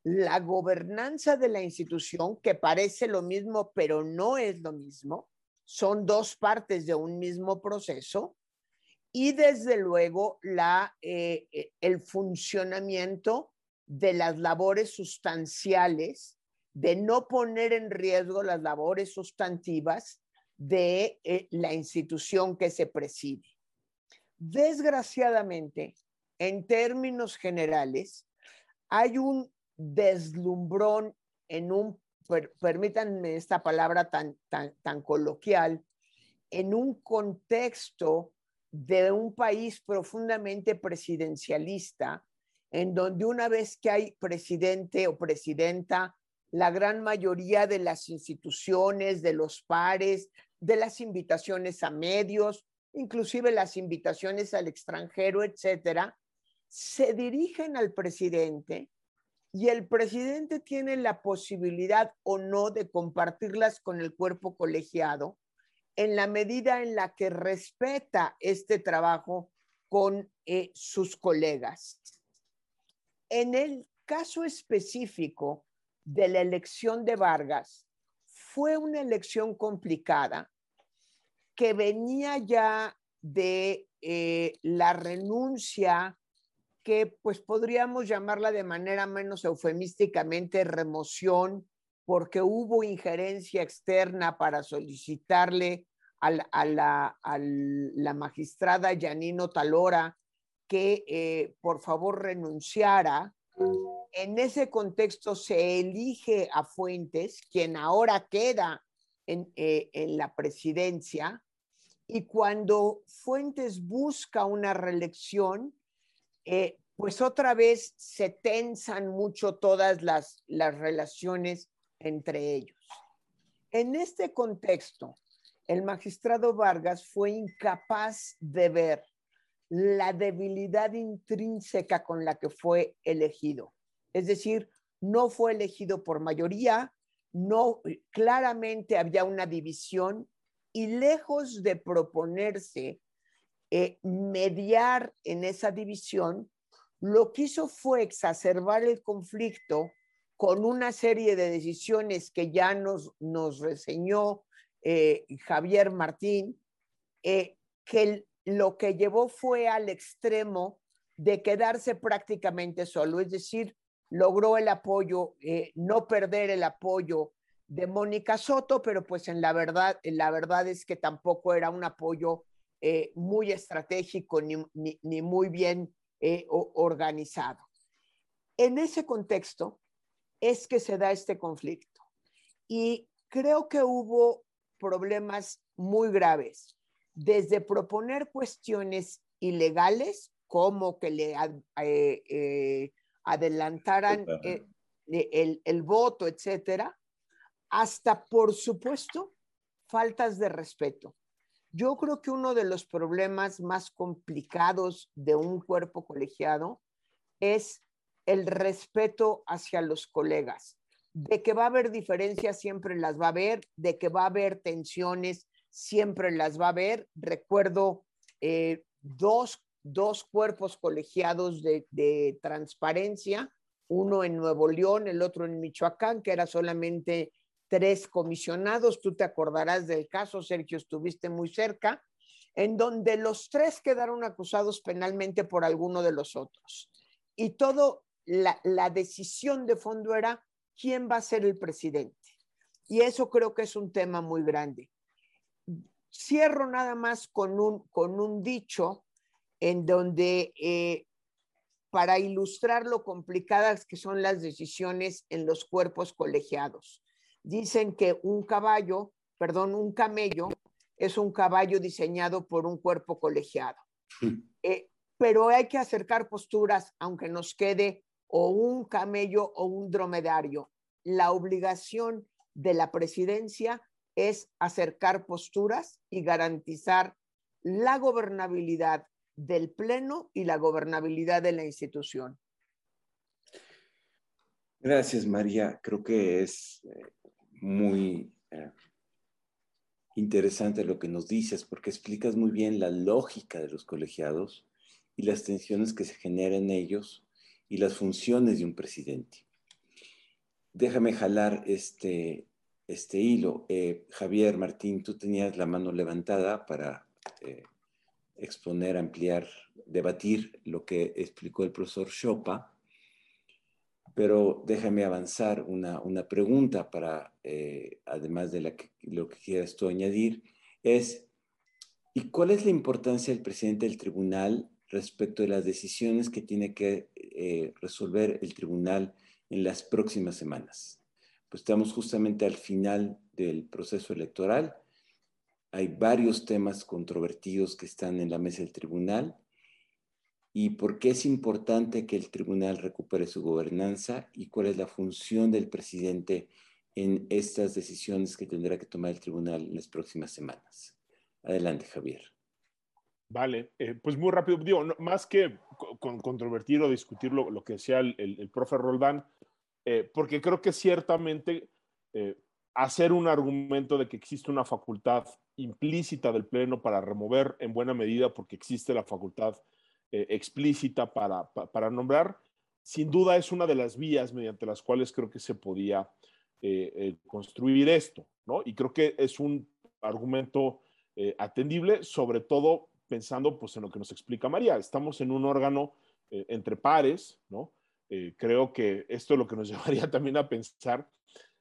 la gobernanza de la institución, que parece lo mismo, pero no es lo mismo, son dos partes de un mismo proceso, y desde luego la, eh, eh, el funcionamiento de las labores sustanciales de no poner en riesgo las labores sustantivas de eh, la institución que se preside. Desgraciadamente, en términos generales, hay un deslumbrón en un, permítanme esta palabra tan, tan, tan coloquial, en un contexto de un país profundamente presidencialista, en donde una vez que hay presidente o presidenta la gran mayoría de las instituciones, de los pares, de las invitaciones a medios, inclusive las invitaciones al extranjero, etcétera, se dirigen al presidente y el presidente tiene la posibilidad o no de compartirlas con el cuerpo colegiado en la medida en la que respeta este trabajo con eh, sus colegas. En el caso específico de la elección de Vargas fue una elección complicada que venía ya de eh, la renuncia que pues podríamos llamarla de manera menos eufemísticamente remoción, porque hubo injerencia externa para solicitarle a la, magistrada Yanino Talora que eh, por favor renunciara. En ese contexto se elige a Fuentes, quien ahora queda en, eh, la presidencia, Y cuando Fuentes busca una reelección, eh, pues otra vez se tensan mucho todas las relaciones entre ellos. En este contexto, el magistrado Vargas fue incapaz de ver la debilidad intrínseca con la que fue elegido. Es decir, no fue elegido por mayoría, no claramente había una división y lejos de proponerse eh, mediar en esa división, lo que hizo fue exacerbar el conflicto con una serie de decisiones que ya nos, nos reseñó eh, Javier Martín, eh, que lo que llevó fue al extremo de quedarse prácticamente solo, es decir, logró el apoyo, eh, no perder el apoyo de Mónica Soto, pero pues en la verdad, la verdad es que tampoco era un apoyo muy estratégico ni, ni, muy bien organizado. En ese contexto es que se da este conflicto y creo que hubo problemas muy graves, desde proponer cuestiones ilegales como que le adelantaran eh, el, el, voto, etcétera, hasta, por supuesto, faltas de respeto. Yo creo que uno de los problemas más complicados de un cuerpo colegiado es el respeto hacia los colegas. De que va a haber diferencias, siempre las va a haber, de que va a haber tensiones, siempre las va a haber. Recuerdo eh, dos dos cuerpos colegiados de, transparencia, uno en Nuevo León, el otro en Michoacán, que era solamente tres comisionados. Tú te acordarás del caso, Sergio, estuviste muy cerca, en donde los tres quedaron acusados penalmente por alguno de los otros. Y todo, la, la decisión de fondo era quién va a ser el presidente. Y eso creo que es un tema muy grande. Cierro nada más con un, con un dicho en donde eh, para ilustrar lo complicadas que son las decisiones en los cuerpos colegiados. Dicen que un caballo, perdón, un camello es un caballo diseñado por un cuerpo colegiado. Eh, pero hay que acercar posturas, aunque nos quede o un camello o un dromedario. La obligación de la presidencia es acercar posturas y garantizar la gobernabilidad del Pleno y la gobernabilidad de la institución. Gracias, María. Creo que es eh, muy eh, interesante lo que nos dices porque explicas muy bien la lógica de los colegiados y las tensiones que se generan en ellos y las funciones de un presidente. Déjame jalar este, este hilo. Eh, Javier Martín, tú tenías la mano levantada para exponer, ampliar, debatir lo que explicó el profesor Chopa, pero déjame avanzar una, una pregunta para, eh, además de lo que quieras tú añadir, es, ¿y cuál es la importancia del presidente del tribunal respecto de las decisiones que tiene que eh, resolver el tribunal en las próximas semanas? Pues estamos justamente al final del proceso electoral hay varios temas controvertidos que están en la mesa del tribunal y por qué es importante que el tribunal recupere su gobernanza y cuál es la función del presidente en estas decisiones que tendrá que tomar el tribunal en las próximas semanas. Adelante, Javier. Vale, eh, pues muy rápido, digo, más que con, controvertir o discutir lo, que decía el, el, profe Roldán, eh, porque creo que ciertamente eh, hacer un argumento de que existe una facultad implícita del Pleno para remover en buena medida porque existe la facultad explícita para, para, nombrar, sin duda es una de las vías mediante las cuales creo que se podía construir esto, ¿no? Y creo que es un argumento atendible, sobre todo pensando pues en lo que nos explica María. Estamos en un órgano entre pares, ¿no? creo que esto es lo que nos llevaría también a pensar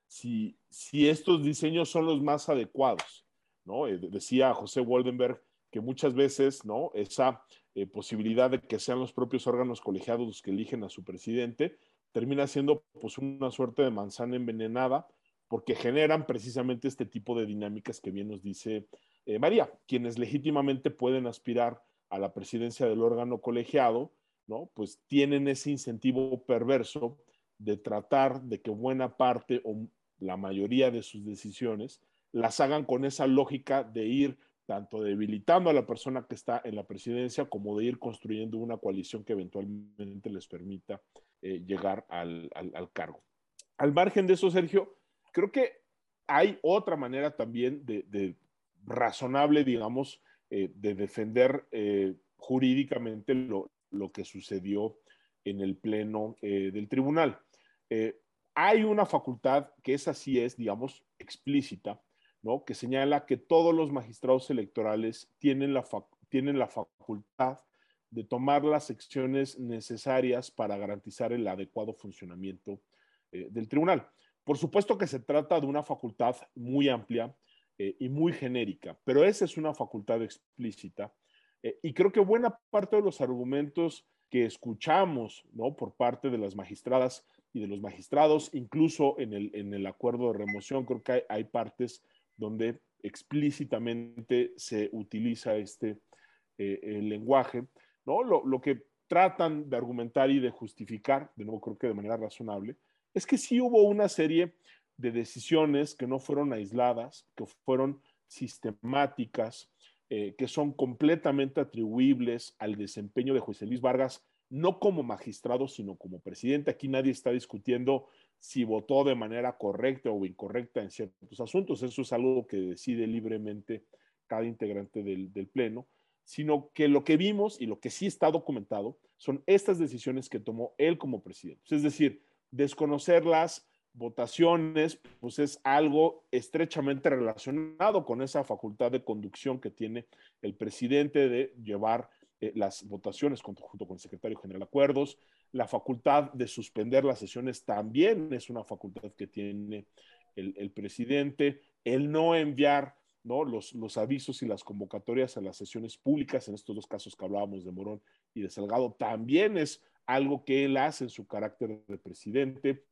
si, si estos diseños son los más adecuados. ¿no? Eh, decía José Woldenberg que muchas veces ¿no? esa eh, posibilidad de que sean los propios órganos colegiados los que eligen a su presidente termina siendo pues una suerte de manzana envenenada porque generan precisamente este tipo de dinámicas que bien nos dice eh, María, quienes legítimamente pueden aspirar a la presidencia del órgano colegiado, ¿no? Pues tienen ese incentivo perverso de tratar de que buena parte o la mayoría de sus decisiones las hagan con esa lógica de ir tanto debilitando a la persona que está en la presidencia como de ir construyendo una coalición que eventualmente les permita eh, llegar al, cargo. Al margen de eso, Sergio, creo que hay otra manera también de, razonable, digamos, eh, de defender eh, jurídicamente lo, lo, que sucedió en el pleno del tribunal. hay una facultad que esa sí es, digamos, explícita, que señala que todos los magistrados electorales tienen la, tienen la facultad de tomar las acciones necesarias para garantizar el adecuado funcionamiento eh, del tribunal. Por supuesto que se trata de una facultad muy amplia eh, y muy genérica, pero esa es una facultad explícita. Eh, y creo que buena parte de los argumentos que escuchamos ¿no? por parte de las magistradas y de los magistrados, incluso en el, en el acuerdo de remoción, creo que hay, hay partes donde explícitamente se utiliza este eh, lenguaje, ¿no? Lo, que tratan de argumentar y de justificar, de nuevo creo que de manera razonable, es que sí hubo una serie de decisiones que no fueron aisladas, que fueron sistemáticas, eh, que son completamente atribuibles al desempeño de José Luis Vargas, no como magistrado, sino como presidente. Aquí nadie está discutiendo si votó de manera correcta o incorrecta en ciertos asuntos. Eso es algo que decide libremente cada integrante del, Pleno, sino que lo que vimos y lo que sí está documentado son estas decisiones que tomó él como presidente. Es decir, desconocer las votaciones, pues es algo estrechamente relacionado con esa facultad de conducción que tiene el presidente de llevar eh, las votaciones junto, con el secretario general de acuerdos, la facultad de suspender las sesiones también es una facultad que tiene el, presidente. El no enviar ¿no? Los, los, avisos y las convocatorias a las sesiones públicas, en estos dos casos que hablábamos de Morón y de Salgado, también es algo que él hace en su carácter de presidente.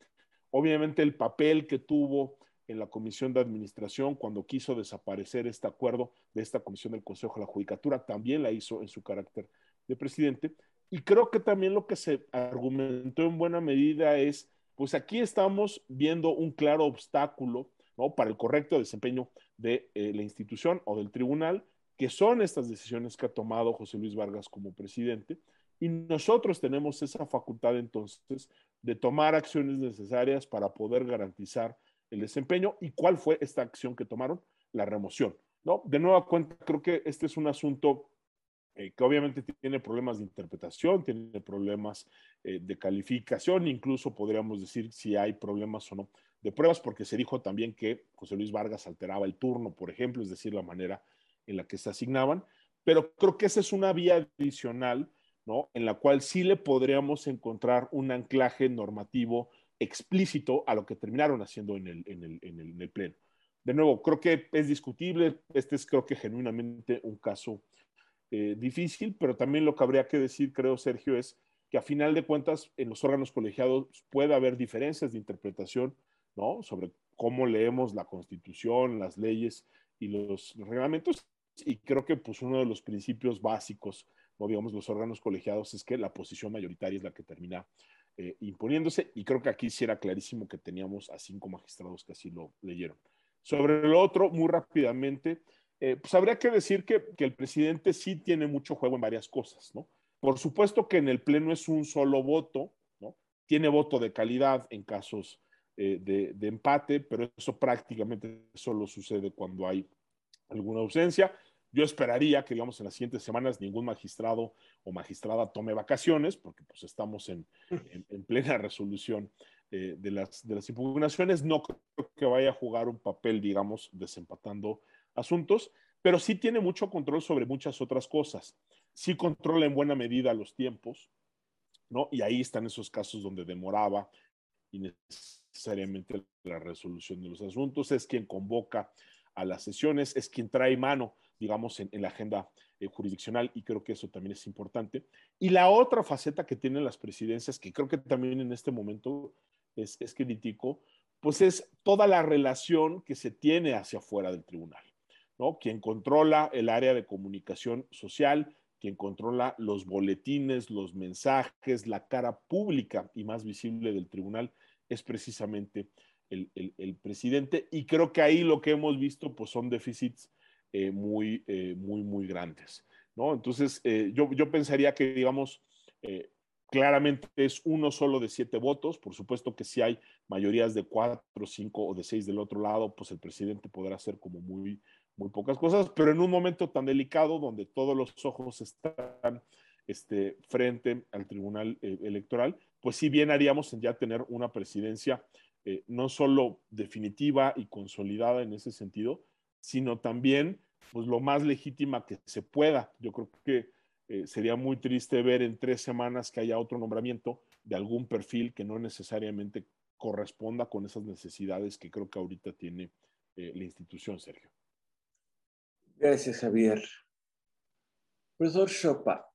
Obviamente el papel que tuvo en la comisión de administración cuando quiso desaparecer este acuerdo de esta comisión del Consejo de la Judicatura, también la hizo en su carácter de presidente. Y creo que también lo que se argumentó en buena medida es, pues aquí estamos viendo un claro obstáculo ¿no? para el correcto desempeño de eh, la institución o del tribunal, que son estas decisiones que ha tomado José Luis Vargas como presidente. Y nosotros tenemos esa facultad entonces de tomar acciones necesarias para poder garantizar el desempeño. ¿Y cuál fue esta acción que tomaron? La remoción. ¿no? De nueva cuenta, creo que este es un asunto eh, que obviamente tiene problemas de interpretación, tiene problemas eh, de calificación, incluso podríamos decir si hay problemas o no de pruebas, porque se dijo también que José Luis Vargas alteraba el turno, por ejemplo, es decir, la manera en la que se asignaban, pero creo que esa es una vía adicional, ¿no? En la cual sí le podríamos encontrar un anclaje normativo explícito a lo que terminaron haciendo en el, en el, en el, en el Pleno. De nuevo, creo que es discutible, este es creo que genuinamente un caso eh, difícil, pero también lo que habría que decir, creo, Sergio, es que a final de cuentas en los órganos colegiados puede haber diferencias de interpretación, ¿no? Sobre cómo leemos la constitución, las leyes y los reglamentos. Y creo que pues uno de los principios básicos, ¿no? digamos, los órganos colegiados es que la posición mayoritaria es la que termina eh, imponiéndose. Y creo que aquí sí era clarísimo que teníamos a cinco magistrados que así lo leyeron. Sobre el otro, muy rápidamente, eh, pues habría que decir que, el presidente sí tiene mucho juego en varias cosas, ¿no? Por supuesto que en el Pleno es un solo voto, ¿no? Tiene voto de calidad en casos eh, de, empate, pero eso prácticamente solo sucede cuando hay alguna ausencia. Yo esperaría que, digamos, en las siguientes semanas ningún magistrado o magistrada tome vacaciones, porque pues estamos en, plena resolución eh, de, las, de las impugnaciones. No creo que vaya a jugar un papel, digamos, desempatando asuntos, pero sí tiene mucho control sobre muchas otras cosas. Sí controla en buena medida los tiempos, ¿no? Y ahí están esos casos donde demoraba innecesariamente la resolución de los asuntos, es quien convoca a las sesiones, es quien trae mano, digamos, en, la agenda eh, jurisdiccional y creo que eso también es importante. Y la otra faceta que tienen las presidencias, que creo que también en este momento es, es crítico, pues es toda la relación que se tiene hacia afuera del tribunal. ¿no? Quien controla el área de comunicación social, quien controla los boletines, los mensajes, la cara pública y más visible del tribunal es precisamente el, presidente. Y creo que ahí lo que hemos visto pues son déficits eh, muy, eh, muy, muy grandes. ¿no? Entonces, eh, yo, yo, pensaría que, digamos, claramente es uno solo de siete votos. Por supuesto que si hay mayorías de cuatro, cinco o de seis del otro lado, pues el presidente podrá hacer como muy, muy pocas cosas, pero en un momento tan delicado donde todos los ojos están este, frente al Tribunal Electoral, pues sí bien haríamos en ya tener una presidencia no solo definitiva y consolidada en ese sentido, sino también pues lo más legítima que se pueda. Yo creo que eh, sería muy triste ver en tres semanas que haya otro nombramiento de algún perfil que no necesariamente corresponda con esas necesidades que creo que ahorita tiene la institución, Sergio. Gracias, Javier. Profesor Chopa,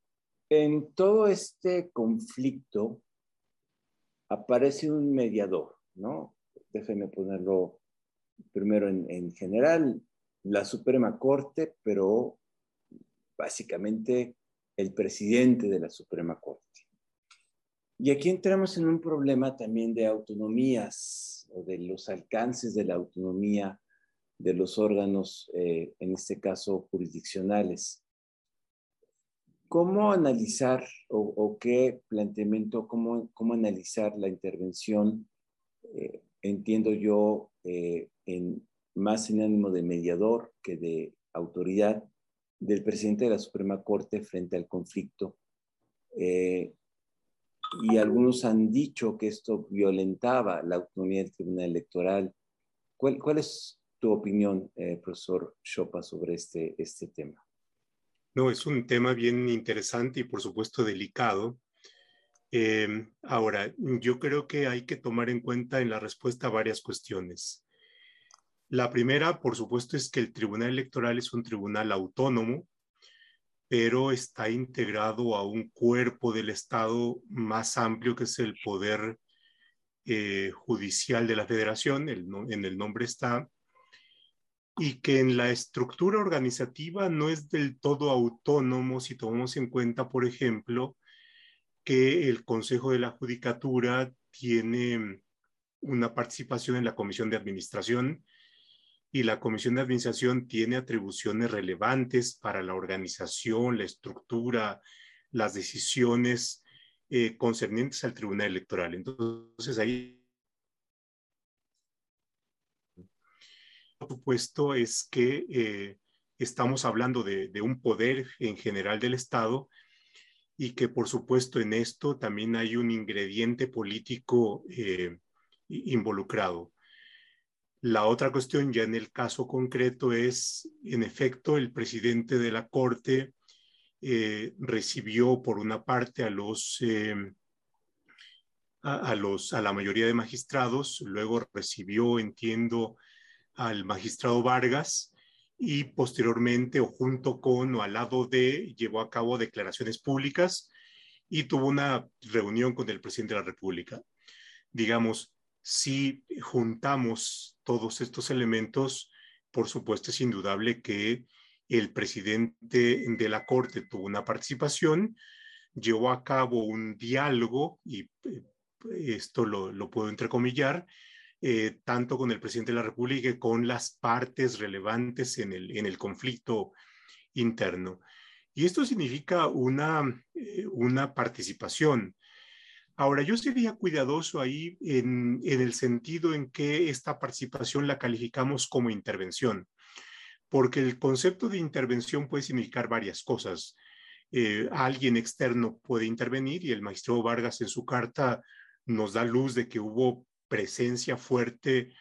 en todo este conflicto aparece un mediador, ¿no? Déjenme ponerlo primero en, general, la Suprema Corte, pero básicamente el presidente de la Suprema Corte. Y aquí entramos en un problema también de autonomías o de los alcances de la autonomía de los órganos, eh, en este caso jurisdiccionales. ¿Cómo analizar o, qué planteamiento, cómo, cómo, analizar la intervención, eh, entiendo yo, eh, en, más en ánimo de mediador que de autoridad del presidente de la Suprema Corte frente al conflicto? y algunos han dicho que esto violentaba la autonomía del Tribunal Electoral. ¿Cuál, cuál es tu opinión, eh, profesor Chopa, sobre este, este tema. No, es un tema bien interesante y por supuesto delicado. Em, ahora, yo creo que hay que tomar en cuenta en la respuesta varias cuestiones. La primera, por supuesto, es que el Tribunal Electoral es un tribunal autónomo, pero está integrado a un cuerpo del Estado más amplio que es el Poder eh, Judicial de la Federación, en el nombre está, y que en la estructura organizativa no es del todo autónomo si tomamos en cuenta, por ejemplo, que el Consejo de la Judicatura tiene una participación en la Comisión de Administración y la Comisión de Administración tiene atribuciones relevantes para la organización, la estructura, las decisiones eh, concernientes al Tribunal Electoral. Entonces ahí supuesto, es que eh, estamos hablando de, un poder en general del Estado y que, por supuesto, en esto también hay un ingrediente político eh, involucrado. La otra cuestión, ya en el caso concreto, es, en efecto, el presidente de la Corte eh, recibió, por una parte, a los... a, los, a la mayoría de magistrados, luego recibió, entiendo, al magistrado Vargas y posteriormente o junto con o al lado de llevó a cabo declaraciones públicas y tuvo una reunión con el presidente de la República. Digamos, si juntamos todos estos elementos, por supuesto es indudable que el presidente de la Corte tuvo una participación, llevó a cabo un diálogo, y eh, esto lo, puedo entrecomillar, eh, tanto con el presidente de la República y con las partes relevantes en el, conflicto interno. Y esto significa una, eh, una participación. Ahora, yo sería cuidadoso ahí en, el sentido en que esta participación la calificamos como intervención, porque el concepto de intervención puede significar varias cosas. Eh, alguien externo puede intervenir y el magistrado Vargas en su carta nos da luz de que hubo presencia fuerte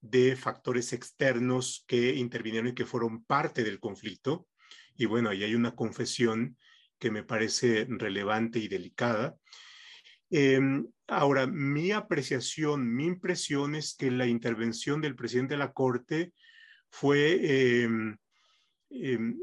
de factores externos que intervinieron y que fueron parte del conflicto. Y bueno, ahí hay una confesión que me parece relevante y delicada. Em, ahora, mi apreciación, mi impresión es que la intervención del presidente de la Corte fue, em, em,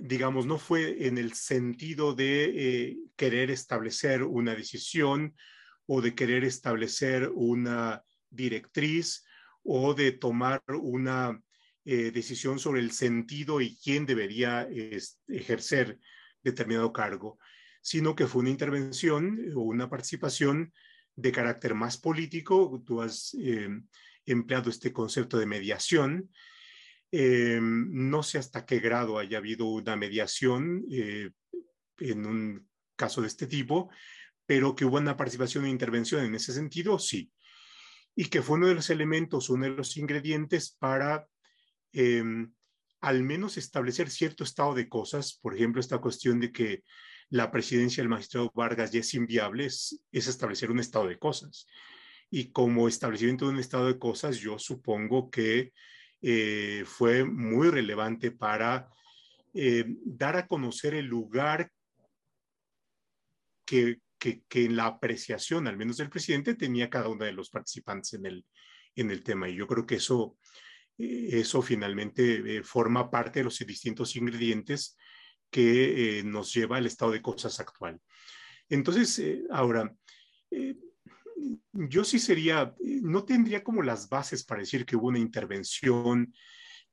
digamos, no fue en el sentido de eh, querer establecer una decisión o de querer establecer una directriz o de tomar una, eh, decisión sobre el sentido y quién debería ejercer determinado cargo, sino que fue una intervención o una participación de carácter más político. Tú has empleado este concepto de mediación. no sé hasta qué grado haya habido una mediación en un caso de este tipo, pero que hubo una participación e intervención en ese sentido, sí. Y que fue uno de los elementos, uno de los ingredientes para al menos establecer cierto estado de cosas. Por ejemplo, esta cuestión de que la presidencia del magistrado Vargas ya es inviable, es, establecer un estado de cosas. Y como establecimiento de un estado de cosas, yo supongo que eh, fue muy relevante para eh, dar a conocer el lugar que, en la apreciación, al menos del presidente, tenía cada uno de los participantes en el, en el tema. Y yo creo que eso, eh, eso finalmente forma parte de los distintos ingredientes que eh, nos lleva al estado de cosas actual. Entonces, ahora, yo sí sería, no tendría como las bases para decir que hubo una intervención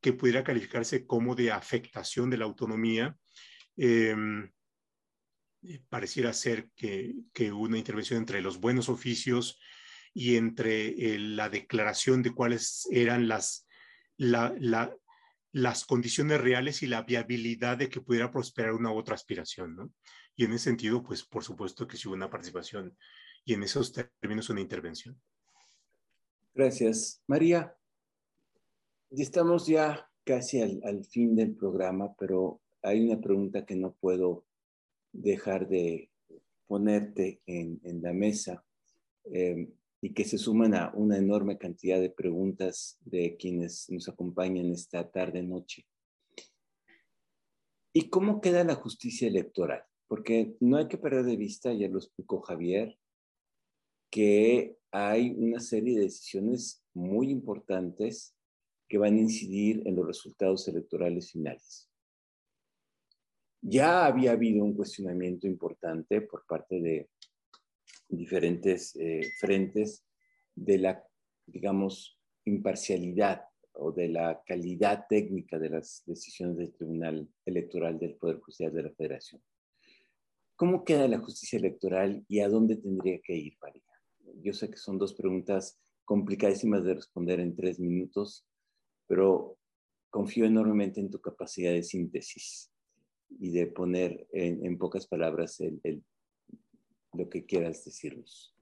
que pudiera calificarse como de afectación de la autonomía. Em, eh, pareciera ser que, que, una intervención entre los buenos oficios y entre eh, la declaración de cuáles eran las, las condiciones reales y la viabilidad de que pudiera prosperar una u otra aspiración. ¿no? Y en ese sentido, pues por supuesto que sí hubo una participación y en esos términos una intervención. Gracias. María, estamos ya casi al, al fin del programa, pero hay una pregunta que no puedo dejar de ponerte en, la mesa em, y que se suman a una enorme cantidad de preguntas de quienes nos acompañan esta tarde-noche. ¿Y cómo queda la justicia electoral? Porque no hay que perder de vista, ya lo explicó Javier, que hay una serie de decisiones muy importantes que van a incidir en los resultados electorales finales. Ya había habido un cuestionamiento importante por parte de diferentes eh, frentes de la, digamos, imparcialidad o de la calidad técnica de las decisiones del Tribunal Electoral del Poder Judicial de la Federación. ¿Cómo queda la justicia electoral y a dónde tendría que ir, María? Yo sé que son dos preguntas complicadísimas de responder en tres minutos, pero confío enormemente en tu capacidad de síntesis y de poner en, pocas palabras el, lo que quieras decirnos.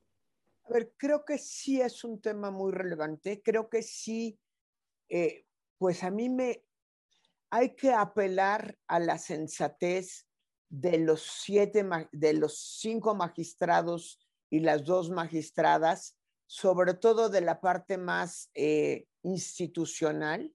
A ver, creo que sí es un tema muy relevante. Creo que sí, eh, pues a mí me hay que apelar a la sensatez de los siete, de los cinco magistrados y las dos magistradas, sobre todo de la parte más eh, institucional,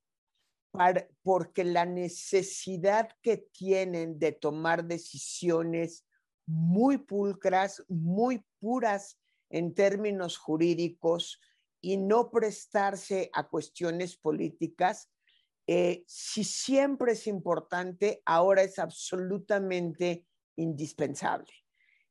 porque la necesidad que tienen de tomar decisiones muy pulcras, muy puras en términos jurídicos y no prestarse a cuestiones políticas, eh, si siempre es importante, ahora es absolutamente indispensable.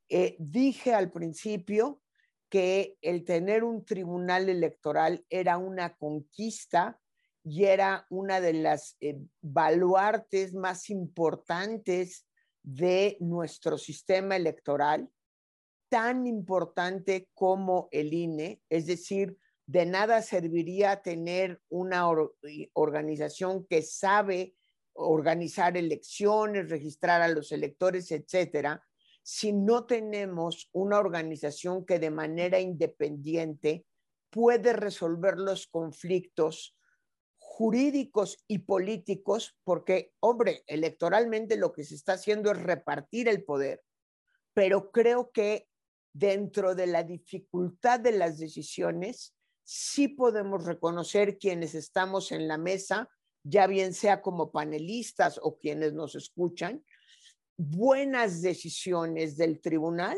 Eh, dije al principio que el tener un tribunal electoral era una conquista y era una de las eh, baluartes más importantes de nuestro sistema electoral, tan importante como el INE, es decir, de nada serviría tener una organización que sabe organizar elecciones, registrar a los electores, etcétera, si no tenemos una organización que de manera independiente puede resolver los conflictos jurídicos y políticos, porque, hombre, electoralmente lo que se está haciendo es repartir el poder, pero creo que dentro de la dificultad de las decisiones, sí podemos reconocer quienes estamos en la mesa, ya bien sea como panelistas o quienes nos escuchan, buenas decisiones del tribunal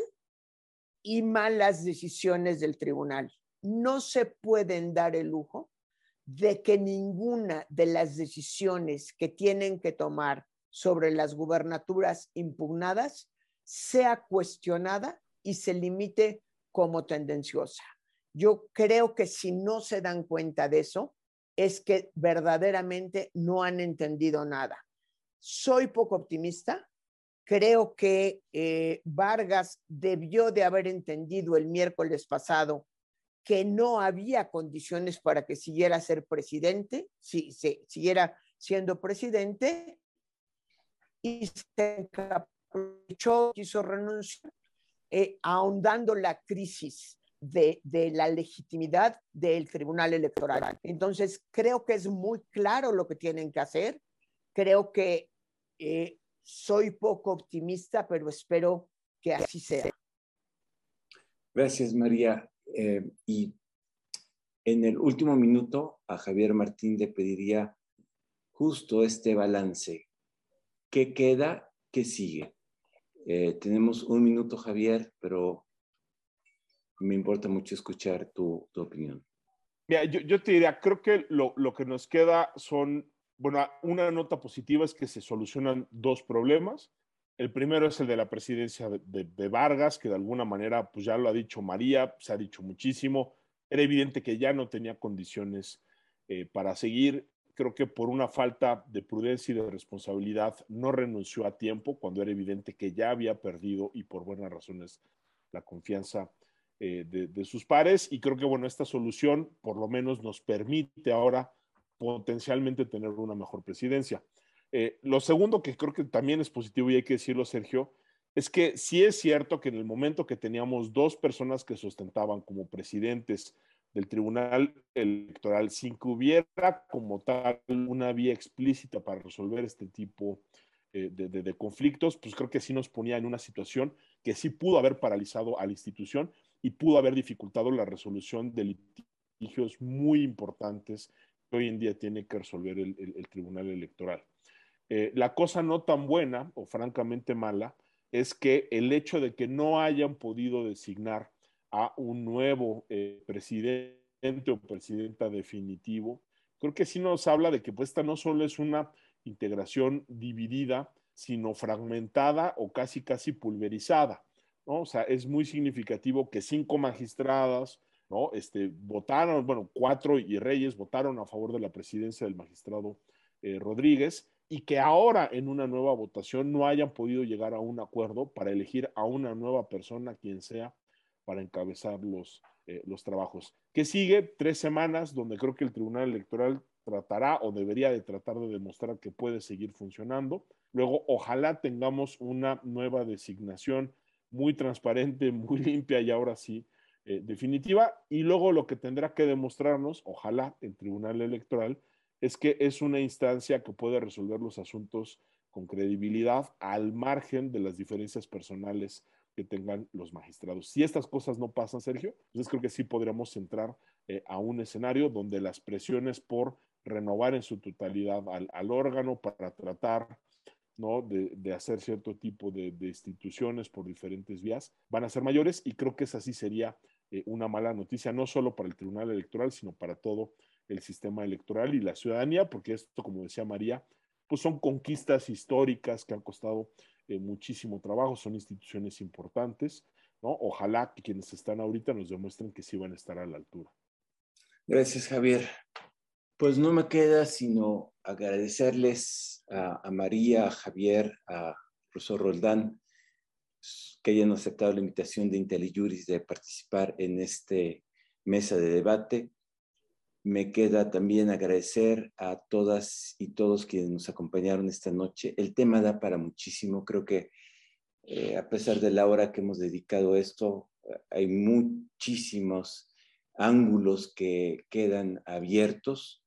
y malas decisiones del tribunal. No se pueden dar el lujo de que ninguna de las decisiones que tienen que tomar sobre las gubernaturas impugnadas sea cuestionada y se limite como tendenciosa. Yo creo que si no se dan cuenta de eso, es que verdaderamente no han entendido nada. Soy poco optimista. Creo que eh, Vargas debió de haber entendido el miércoles pasado que no había condiciones para que siguiera ser presidente, si, si siguiera siendo presidente, y se encaprichó, quiso renunciar, eh, ahondando la crisis de, la legitimidad del Tribunal Electoral. Entonces, creo que es muy claro lo que tienen que hacer. Creo que eh, soy poco optimista, pero espero que así sea. Gracias, María. Eh, y en el último minuto, a Javier Martín le pediría justo este balance. ¿Qué queda? ¿Qué sigue? Eh, tenemos un minuto, Javier, pero me importa mucho escuchar tu, opinión. Mira, yo, te diría, creo que lo, que nos queda son, bueno, una nota positiva es que se solucionan dos problemas. El primero es el de la presidencia de, Vargas, que de alguna manera, pues ya lo ha dicho María, se ha dicho muchísimo. Era evidente que ya no tenía condiciones eh, para seguir. Creo que por una falta de prudencia y de responsabilidad no renunció a tiempo cuando era evidente que ya había perdido y por buenas razones la confianza eh, de, sus pares. Y creo que, bueno, esta solución por lo menos nos permite ahora potencialmente tener una mejor presidencia. Eh, lo segundo que creo que también es positivo y hay que decirlo, Sergio, es que sí es cierto que en el momento que teníamos dos personas que sustentaban como presidentes del Tribunal Electoral, sin que hubiera como tal una vía explícita para resolver este tipo eh, de, de, conflictos, pues creo que sí nos ponía en una situación que sí pudo haber paralizado a la institución y pudo haber dificultado la resolución de litigios muy importantes que hoy en día tiene que resolver el, Tribunal Electoral. Eh, la cosa no tan buena o francamente mala es que el hecho de que no hayan podido designar a un nuevo eh, presidente o presidenta definitivo, creo que sí nos habla de que pues, esta no solo es una integración dividida, sino fragmentada o casi casi pulverizada. O sea, es muy significativo que cinco magistradas, ¿no? Este, votaron, bueno, cuatro y Reyes votaron a favor de la presidencia del magistrado eh, Rodríguez y que ahora en una nueva votación no hayan podido llegar a un acuerdo para elegir a una nueva persona, quien sea, para encabezar los, eh, los trabajos. ¿Qué sigue? Tres semanas donde creo que el Tribunal Electoral tratará o debería de tratar de demostrar que puede seguir funcionando. Luego, ojalá tengamos una nueva designación muy transparente, muy limpia y ahora sí eh, definitiva. Y luego lo que tendrá que demostrarnos, ojalá el Tribunal Electoral, es que es una instancia que puede resolver los asuntos con credibilidad al margen de las diferencias personales que tengan los magistrados. Si estas cosas no pasan, Sergio, entonces creo que sí podríamos entrar eh, a un escenario donde las presiones por renovar en su totalidad al órgano para tratar ¿no? de, hacer cierto tipo de, instituciones por diferentes vías, van a ser mayores y creo que esa sí sería eh, una mala noticia, no solo para el Tribunal Electoral, sino para todo el sistema electoral y la ciudadanía, porque esto, como decía María, pues son conquistas históricas que han costado eh, muchísimo trabajo, son instituciones importantes, ¿no? Ojalá que quienes están ahorita nos demuestren que sí van a estar a la altura. Gracias, Javier. Pues no me queda sino agradecerles a, María, a Javier, a profesor Roldán, que hayan aceptado la invitación de IntelliJuris de participar en este mesa de debate. Me queda también agradecer a todas y todos quienes nos acompañaron esta noche. El tema da para muchísimo. Creo que eh, a pesar de la hora que hemos dedicado a esto, hay muchísimos ángulos que quedan abiertos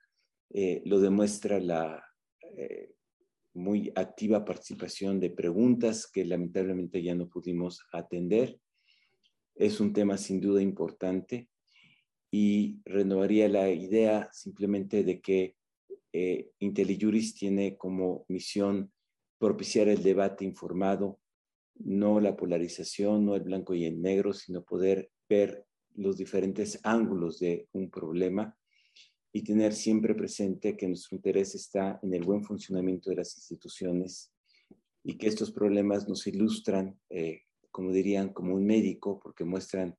eh, lo demuestra la eh, muy activa participación de preguntas que lamentablemente ya no pudimos atender. Es un tema sin duda importante y renovaría la idea simplemente de que eh, IntelliJuris tiene como misión propiciar el debate informado, no la polarización, no el blanco y el negro, sino poder ver los diferentes ángulos de un problema y tener siempre presente que nuestro interés está en el buen funcionamiento de las instituciones y que estos problemas nos ilustran, eh, como dirían, como un médico, porque muestran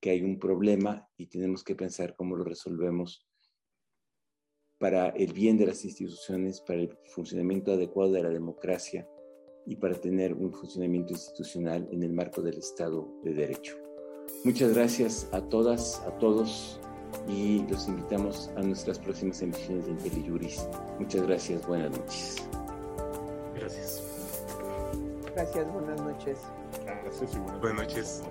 que hay un problema y tenemos que pensar cómo lo resolvemos para el bien de las instituciones, para el funcionamiento adecuado de la democracia y para tener un funcionamiento institucional en el marco del Estado de Derecho. Muchas gracias a todas, a todos y los invitamos a nuestras próximas emisiones de IntelliJuris. Muchas gracias, buenas noches. Gracias. Gracias, buenas noches. Gracias y buenas, noches.